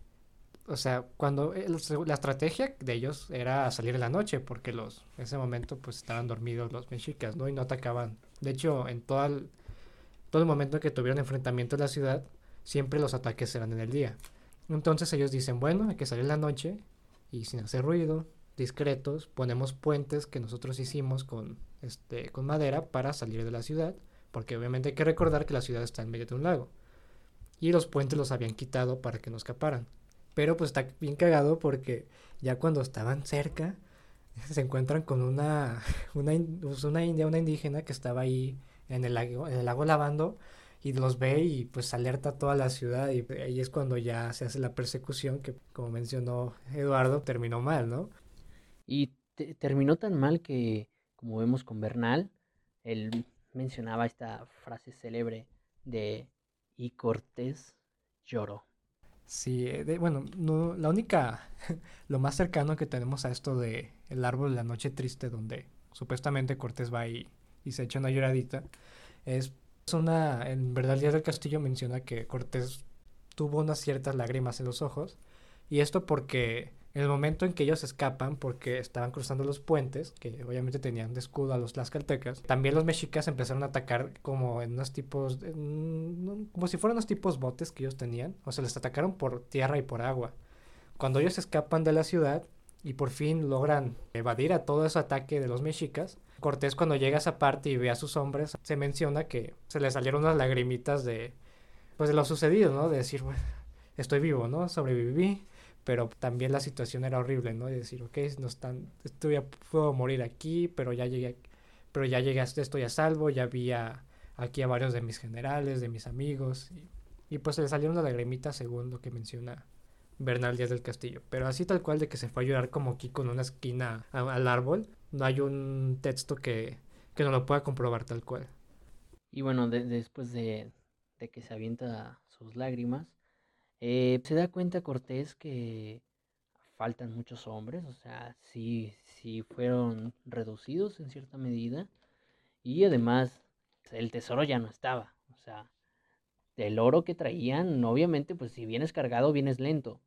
o sea, cuando eh, la estrategia de ellos era salir en la noche, porque los, en ese momento pues estaban dormidos los mexicas, ¿no? Y no atacaban. De hecho, en todo el, todo el momento que tuvieron enfrentamiento en la ciudad, siempre los ataques eran en el día. Entonces ellos dicen, bueno, hay que salir la noche y sin hacer ruido, discretos, ponemos puentes que nosotros hicimos con, este, con madera para salir de la ciudad porque obviamente hay que recordar que la ciudad está en medio de un lago. Y los puentes los habían quitado para que no escaparan. Pero pues está bien cagado porque ya cuando estaban cerca se encuentran con una, una, pues, una india, una indígena que estaba ahí en el lago, en el lago lavando y los ve y pues alerta a toda la ciudad y ahí es cuando ya se hace la persecución que como mencionó Eduardo terminó mal, ¿no? Y te- terminó tan mal que, como vemos con Bernal, él mencionaba esta frase célebre de y Cortés lloró. Sí, eh, de- bueno, no, la única, lo más cercano que tenemos a esto de el árbol de la noche triste, donde supuestamente Cortés va y, y se echa una lloradita, es una, en verdad el Día del Castillo menciona que Cortés tuvo unas ciertas lágrimas en los ojos, y esto porque en el momento en que ellos escapan, porque estaban cruzando los puentes, que obviamente tenían de escudo a los tlaxcaltecas, también los mexicas empezaron a atacar como en unos tipos, como si fueran unos tipos botes que ellos tenían, o sea, les atacaron por tierra y por agua. Cuando ellos escapan de la ciudad y por fin logran evadir a todo ese ataque de los mexicas, Cortés cuando llega a esa parte y ve a sus hombres, se menciona que se le salieron unas lagrimitas de, pues de lo sucedido, ¿no? De decir, bueno, estoy vivo, ¿no? Sobreviví, pero también la situación era horrible, ¿no? De decir, ok, no están, estoy a- puedo morir aquí, pero ya llegué, pero ya llegué, estoy a salvo, ya vi a- aquí a varios de mis generales, de mis amigos, y, y pues se le salieron las lagrimitas según lo que menciona Bernal Díaz del Castillo. Pero así tal cual de que se fue a llorar como aquí con una esquina al árbol, no hay un texto que, que no lo pueda comprobar tal cual. Y bueno, de- después de, de que se avienta sus lágrimas, eh, se da cuenta Cortés que faltan muchos hombres, o sea, sí, sí fueron reducidos en cierta medida, y además el tesoro ya no estaba, o sea, el oro que traían, obviamente, pues si vienes cargado, vienes lento.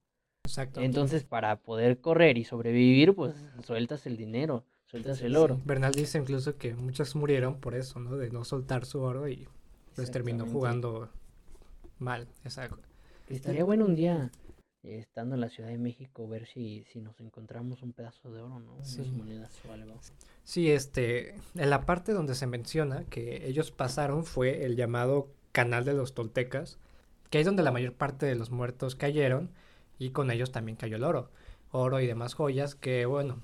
Exacto. Entonces, para poder correr y sobrevivir, pues sueltas el dinero, sueltas el Sí, oro. Bernal dice incluso que muchos murieron por eso, ¿no? De no soltar su oro y pues terminó jugando mal. Exacto. Estaría bueno un día, estando en la Ciudad de México, ver si, si nos encontramos un pedazo de oro, ¿no? Sí. monedas o algo. Sí, este, en la parte donde se menciona que ellos pasaron fue el llamado Canal de los Toltecas, que es donde la mayor parte de los muertos cayeron y con ellos también cayó el oro, oro y demás joyas que bueno,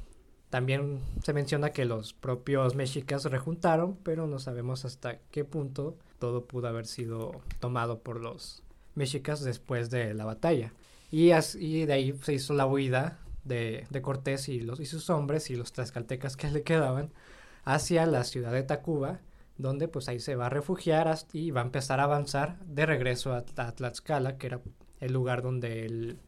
también se menciona que los propios mexicas rejuntaron, pero no sabemos hasta qué punto todo pudo haber sido tomado por los mexicas después de la batalla. Y, as- y de ahí se hizo la huida de, de Cortés y, los, y sus hombres y los tlaxcaltecas que le quedaban hacia la ciudad de Tacuba, donde pues ahí se va a refugiar y va a empezar a avanzar de regreso a, a Tlaxcala, que era el lugar donde él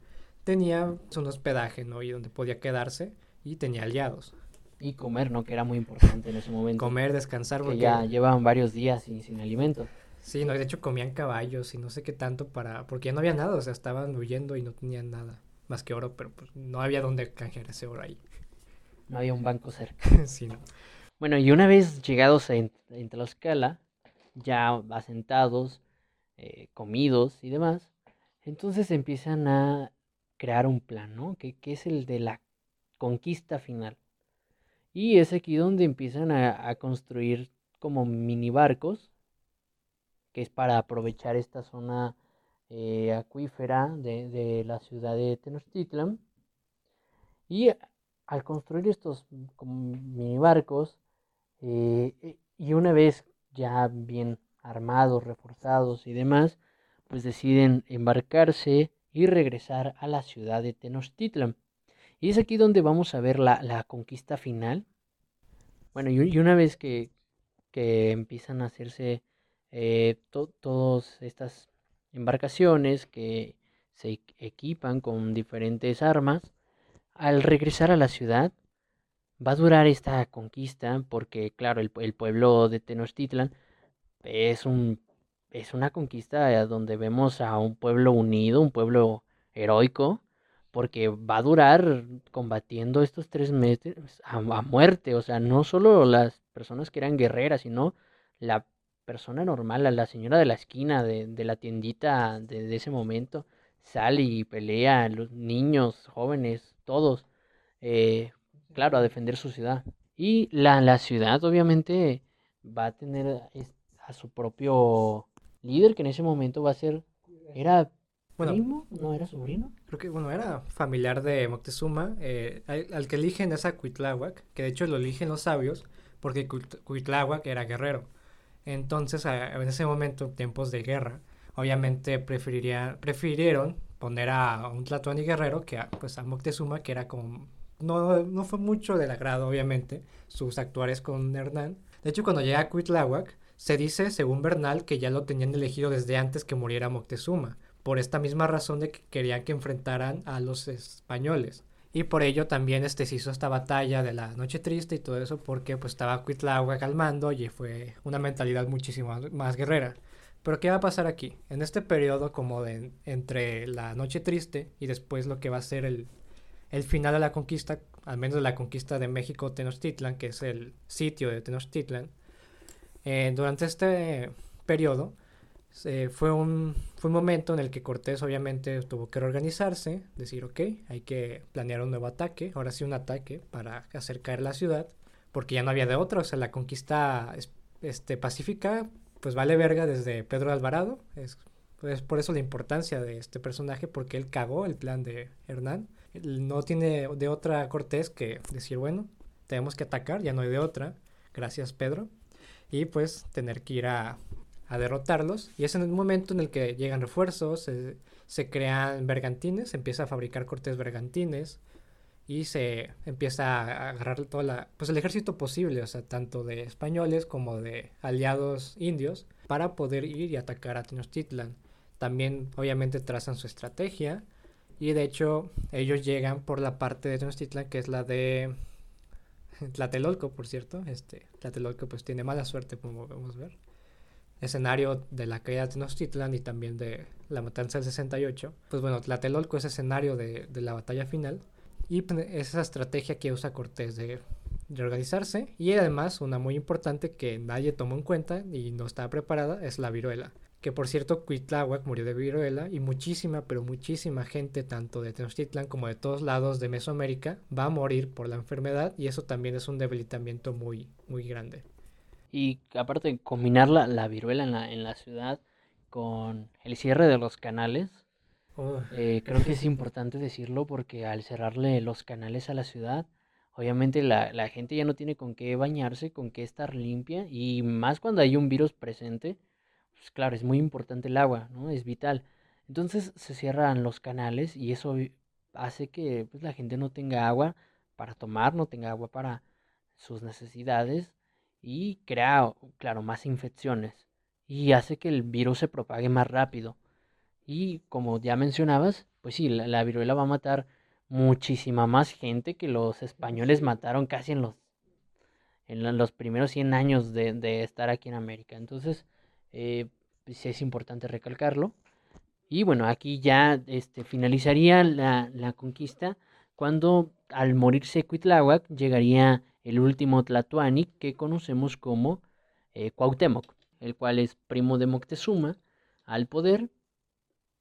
tenía un hospedaje, ¿no? Y donde podía quedarse y tenía aliados. Y comer, ¿no? Que era muy importante en ese momento. Comer, descansar, Que porque ya llevaban varios días sin, sin alimento. sí, no, de hecho comían caballos y no sé qué tanto para, porque ya no había nada, o sea, estaban huyendo y no tenían nada más que oro, pero pues no había dónde canjear ese oro ahí. No había un banco cerca. sí, no. Bueno, y una vez llegados a en, en Tlaxcala, ya asentados, eh, comidos y demás, entonces empiezan a crear un plan, ¿no? Que, es el de la conquista final. Y es aquí donde empiezan a, construir como mini barcos, que es para aprovechar esta zona eh, acuífera de, de la ciudad de Tenochtitlan. Y al construir estos como mini barcos, eh, eh, y una vez ya bien armados, reforzados y demás, pues deciden embarcarse y regresar a la ciudad de Tenochtitlan. Y es aquí donde vamos a ver la, la conquista final. Bueno, y, una vez que, que empiezan a hacerse eh, todas estas embarcaciones que se equipan con diferentes armas, al regresar a la ciudad, va a durar esta conquista porque, claro, el, el pueblo de Tenochtitlan es, un, es una conquista donde vemos a un pueblo unido, un pueblo heroico, porque va a durar combatiendo estos tres meses a, a, muerte, o sea, no solo las personas que eran guerreras, sino la persona normal, la señora de la esquina, de, la tiendita de, de, ese momento, sale y pelea, los niños, jóvenes, todos, eh, claro, a defender su ciudad. Y la, la ciudad obviamente va a tener a su propio líder, que en ese momento va a ser, era bueno, primo, no era sobrino. Creo que, bueno, era familiar de Moctezuma, eh, al, al, que eligen es a Cuitláhuac, que de hecho lo eligen los sabios, porque Cuitláhuac era guerrero. Entonces, a, en ese momento, en tiempos de guerra, obviamente prefirieron poner a un Tlatuani guerrero que a, pues, a Moctezuma, que era como... No, no fue mucho del agrado, obviamente, sus actuares con Hernán. De hecho, cuando llega a Cuitláhuac, se dice, según Bernal, que ya lo tenían elegido desde antes que muriera Moctezuma, por esta misma razón de que querían que enfrentaran a los españoles. Y por ello también este, se hizo esta batalla de la Noche Triste y todo eso porque pues estaba Cuitláhuac calmando y fue una mentalidad muchísimo más guerrera. Pero ¿qué va a pasar aquí? En este periodo como de entre la Noche Triste y después lo que va a ser el, el final de la conquista, al menos de la conquista de México Tenochtitlan, que es el sitio de Tenochtitlan, eh, durante este periodo fue, un, fue un momento en el que Cortés obviamente tuvo que reorganizarse, decir, ok, hay que planear un nuevo ataque, ahora sí un ataque para hacer caer la ciudad, porque ya no había de otra, o sea, la conquista este, pacífica, pues vale verga desde Pedro Alvarado, es, pues por eso la importancia de este personaje, porque él cagó el plan de Hernán, no tiene de otra Cortés que decir, bueno, tenemos que atacar, ya no hay de otra, gracias Pedro, y pues tener que ir a derrotarlos. Y es en el momento en el que llegan refuerzos, se, se crean bergantines, se empieza a fabricar cortes bergantines y se empieza a agarrar todo la, pues el ejército posible, o sea, tanto de españoles como de aliados indios, para poder ir y atacar a Tenochtitlan. También, obviamente, trazan su estrategia y de hecho ellos llegan por la parte de Tenochtitlan que es la de Tlatelolco, por cierto. Este, Tlatelolco pues tiene mala suerte, como podemos ver escenario de la caída de Tenochtitlan y también de la matanza del 68, pues bueno, Tlatelolco es escenario de, de la batalla final y pues, esa estrategia que usa Cortés de, de, organizarse y además una muy importante que nadie tomó en cuenta y no estaba preparada es la viruela. Que por cierto, Cuitláhuac murió de viruela y muchísima, pero muchísima gente, tanto de Tenochtitlan como de todos lados de Mesoamérica, va a morir por la enfermedad y eso también es un debilitamiento muy, muy grande. Y aparte de combinar la, la viruela en la, en la ciudad con el cierre de los canales, eh, creo que es importante decirlo porque al cerrarle los canales a la ciudad, obviamente la, la, gente ya no tiene con qué bañarse, con qué estar limpia y más cuando hay un virus presente, pues claro, es muy importante el agua, ¿no? Es vital. Entonces se cierran los canales y eso hace que pues, la gente no tenga agua para tomar, no tenga agua para sus necesidades y crea, claro, más infecciones y hace que el virus se propague más rápido. Y como ya mencionabas, pues sí, la, la, viruela va a matar muchísima más gente que los españoles mataron casi en los, en los primeros 100 años de, de estar aquí en América. Entonces, eh, pues es importante recalcarlo. Y bueno, aquí ya este, finalizaría la, la conquista cuando al morirse Cuitláhuac llegaría el último Tlatoani que conocemos como eh, Cuauhtémoc, el cual es primo de Moctezuma al poder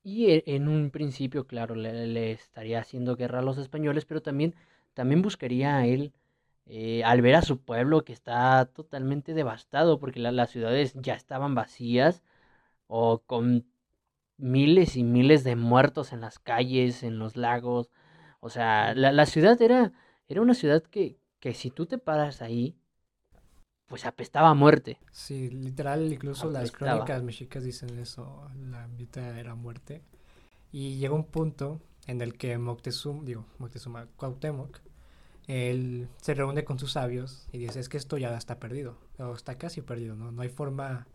y e, en un principio, claro, le, le, estaría haciendo guerra a los españoles, pero también, también buscaría a él, eh, al ver a su pueblo que está totalmente devastado, porque la, las ciudades ya estaban vacías o con miles y miles de muertos en las calles, en los lagos. O sea, la, la ciudad era, era una ciudad que, que si tú te paras ahí, pues apestaba a muerte. Sí, literal, incluso las crónicas mexicas dicen eso, la ambiente era muerte. Y llega un punto en el que Moctezuma, digo, Moctezuma, Cuauhtémoc, él se reúne con sus sabios y dice, es que esto ya está perdido, o está casi perdido, ¿no? No hay forma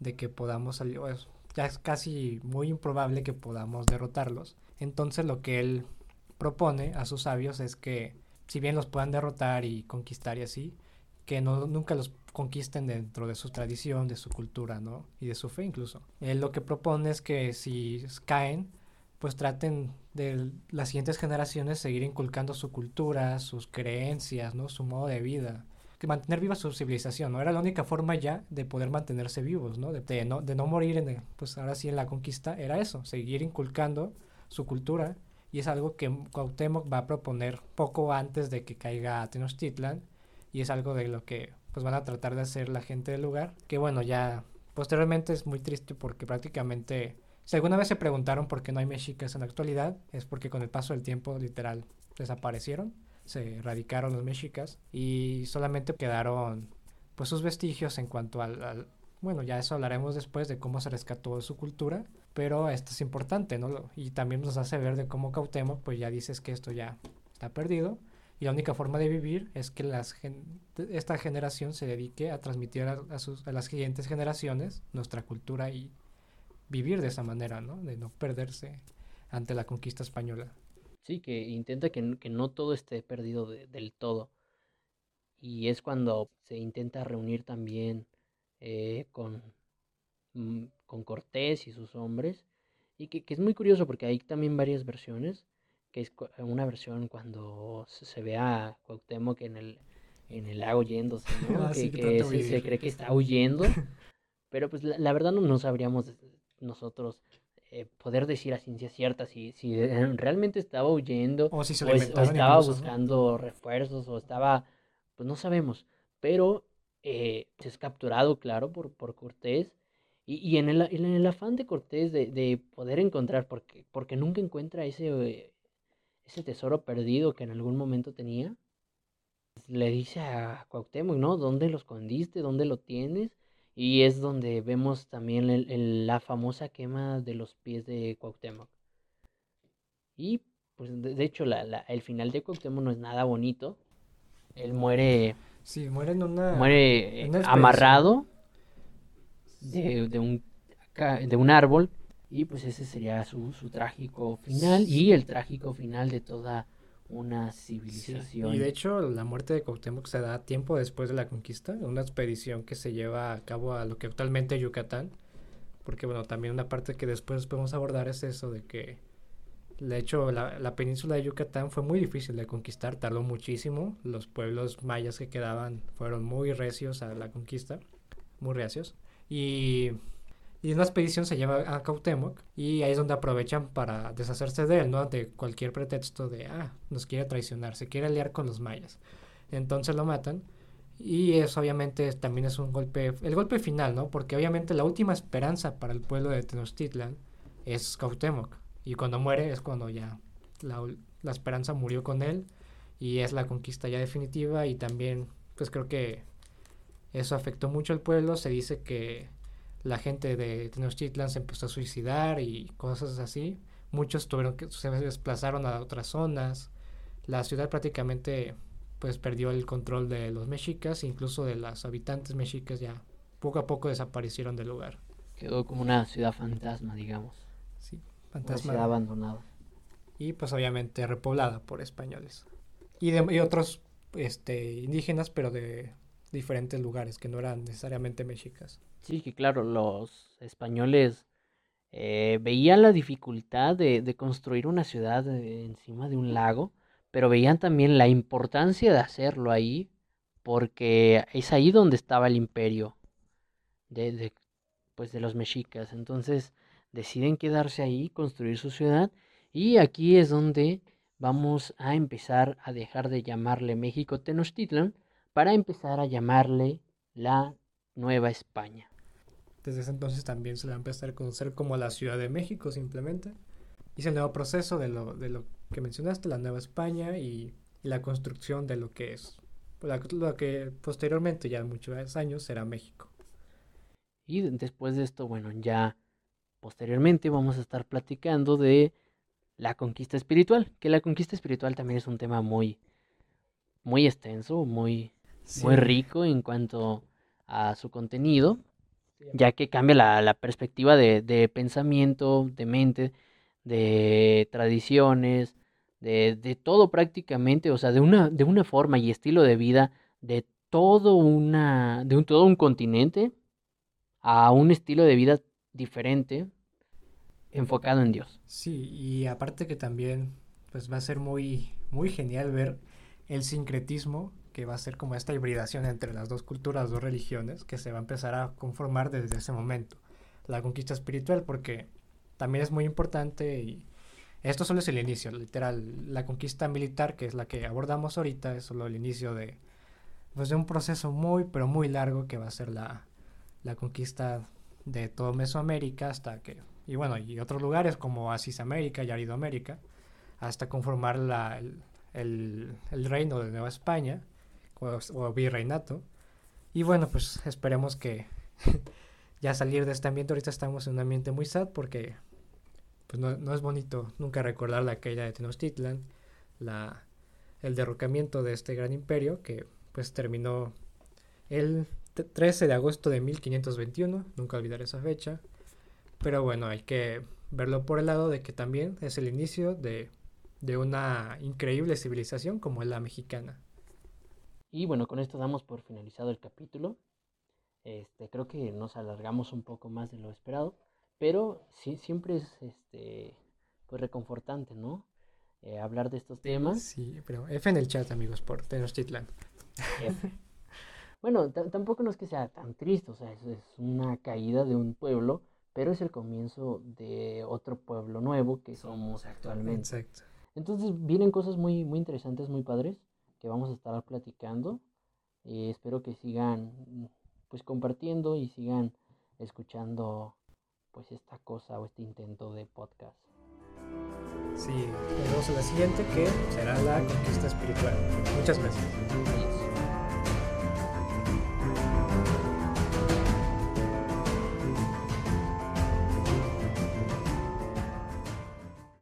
de que podamos salir, o ya es casi muy improbable que podamos derrotarlos. Entonces lo que él propone a sus sabios es que, si bien los puedan derrotar y conquistar y así, que no, nunca los conquisten dentro de su tradición, de su cultura, ¿no? Y de su fe incluso. Él lo que propone es que si caen, pues traten de las siguientes generaciones seguir inculcando su cultura, sus creencias, ¿no? Su modo de vida. Que mantener viva su civilización, ¿no? Era la única forma ya de poder mantenerse vivos, ¿no? De, no, de no morir, en pues ahora sí en la conquista, era eso, seguir inculcando su cultura. Y es algo que Cuauhtémoc va a proponer poco antes de que caiga Tenochtitlan y es algo de lo que pues van a tratar de hacer la gente del lugar que bueno ya posteriormente es muy triste porque prácticamente si alguna vez se preguntaron por qué no hay mexicas en la actualidad es porque con el paso del tiempo literal desaparecieron se erradicaron los mexicas y solamente quedaron pues sus vestigios en cuanto al, bueno ya eso hablaremos después de cómo se rescató su cultura pero esto es importante no y también nos hace ver de cómo Cuauhtémoc pues ya dices que esto ya está perdido y la única forma de vivir es que las esta generación se dedique a transmitir a, a sus- a las siguientes generaciones nuestra cultura y vivir de esa manera, ¿no? De no perderse ante la conquista española. Sí, que intenta que, que no todo esté perdido de- del todo. Y es cuando se intenta reunir también eh, con, mm, con Cortés y sus hombres. Y que, que es muy curioso porque hay también varias versiones. Que es una versión cuando se, ve a Cuauhtémoc en el, en el lago yéndose, ¿no? Ah, que sí, que se, cree que está huyendo. Pero pues la, la verdad no, no sabríamos nosotros eh, poder decir a ciencia cierta si, si realmente estaba huyendo O si se o, lo es- o inventaron estaba incluso, ¿no? buscando refuerzos o estaba, pues no sabemos, pero eh, es capturado, claro, por, por Cortés y, y en, el, en el afán de Cortés de, de poder encontrar, porque, porque nunca encuentra ese, eh, ese tesoro perdido que en algún momento tenía, le dice a Cuauhtémoc, ¿no? ¿Dónde lo escondiste? ¿Dónde lo tienes? Y es donde vemos también el- el- la famosa quema de los pies de Cuauhtémoc. Y pues de, de hecho la, la- el final de Cuauhtémoc no es nada bonito. Él muere, Sí, muere en una... muere una amarrado de, de un, de un árbol. Y pues ese sería su, su trágico final y el trágico final de toda una Sí, civilización. Y de hecho la muerte de Cuauhtémoc se da tiempo después de la conquista, una expedición que se lleva a cabo a lo que actualmente es Yucatán, porque bueno, también una parte que después podemos abordar es eso de que de hecho la, la península de Yucatán fue muy difícil de conquistar, tardó muchísimo, los pueblos mayas que quedaban fueron muy recios a la conquista, muy reacios, y y una expedición se lleva a Cuauhtémoc y ahí es donde aprovechan para deshacerse de él, ¿no? De cualquier pretexto de, ah, nos quiere traicionar, se quiere aliar con los mayas. Entonces lo matan y eso obviamente también es un golpe, el golpe final, ¿no? Porque obviamente la última esperanza para el pueblo de Tenochtitlan es Cuauhtémoc y cuando muere es cuando ya la, la esperanza murió con él y es la conquista ya definitiva y también pues creo que eso afectó mucho al pueblo, se dice que la gente de Tenochtitlan se empezó a suicidar y cosas así. Muchos tuvieron que se desplazaron a otras zonas. La ciudad prácticamente pues perdió el control de los mexicas, incluso de los habitantes mexicas ya poco a poco desaparecieron del lugar. Quedó como una ciudad fantasma, digamos. Sí, Una fantasma. ciudad abandonada. y pues obviamente repoblada por españoles y, de, y otros este indígenas pero de diferentes lugares que no eran necesariamente mexicas. Sí, que claro, los españoles eh, veían la dificultad de, de construir una ciudad eh, encima de un lago, pero veían también la importancia de hacerlo ahí, porque es ahí donde estaba el imperio de, de, pues de los mexicas. Entonces deciden quedarse ahí, construir su ciudad, y aquí es donde vamos a empezar a dejar de llamarle México Tenochtitlan para empezar a llamarle la Nueva España. Desde ese entonces también se le va a empezar a conocer como la Ciudad de México simplemente. Y es el nuevo proceso de lo, de lo que mencionaste, la Nueva España y, y la construcción de lo que es lo que posteriormente, ya muchos años, será México. Y de- después de esto, bueno, ya posteriormente vamos a estar platicando de la conquista espiritual, que la conquista espiritual también es un tema muy, muy extenso, muy, muy rico en cuanto a su contenido, ya que cambia la, la perspectiva de, de pensamiento, de mente, de tradiciones, de, de todo prácticamente, o sea, de una, de una forma y estilo de vida de todo una, de un, todo un continente a un estilo de vida diferente enfocado en Dios. Sí, y aparte que también pues va a ser muy muy genial ver el sincretismo que va a ser como esta hibridación entre las dos culturas, dos religiones que se va a empezar a conformar desde ese momento. La conquista espiritual porque también es muy importante y esto solo es el inicio, literal, la conquista militar que es la que abordamos ahorita es solo el inicio de pues de un proceso muy pero muy largo que va a ser la la conquista de todo Mesoamérica hasta que y bueno, y otros lugares como Asis América y Aridoamérica, hasta conformar la, el, el reino de Nueva España, o, o virreinato. Y bueno, pues esperemos que ya salir de este ambiente, ahorita estamos en un ambiente muy sad porque pues no, no es bonito nunca recordar la caída de Tenochtitlan, la, el derrocamiento de este gran imperio que pues terminó el t- 13 de agosto de 1521, nunca olvidar esa fecha. Pero bueno, hay que verlo por el lado de que también es el inicio de, de una increíble civilización como es la mexicana. Y bueno, con esto damos por finalizado el capítulo. Este, creo que nos alargamos un poco más de lo esperado, pero sí, siempre es este, pues reconfortante, ¿no? Eh, hablar de estos temas. Sí, pero F en el chat, amigos, por Tenochtitlan. F. Bueno, ta- tampoco no es que sea tan triste, o sea, es, es una caída de un pueblo, pero es el comienzo de otro pueblo nuevo que somos actualmente. Exacto. Entonces vienen cosas muy, muy interesantes, muy padres, que vamos a estar platicando. Y espero que sigan pues compartiendo y sigan escuchando pues esta cosa o este intento de podcast. Sí, nos vemos la siguiente que será la conquista espiritual. Muchas gracias.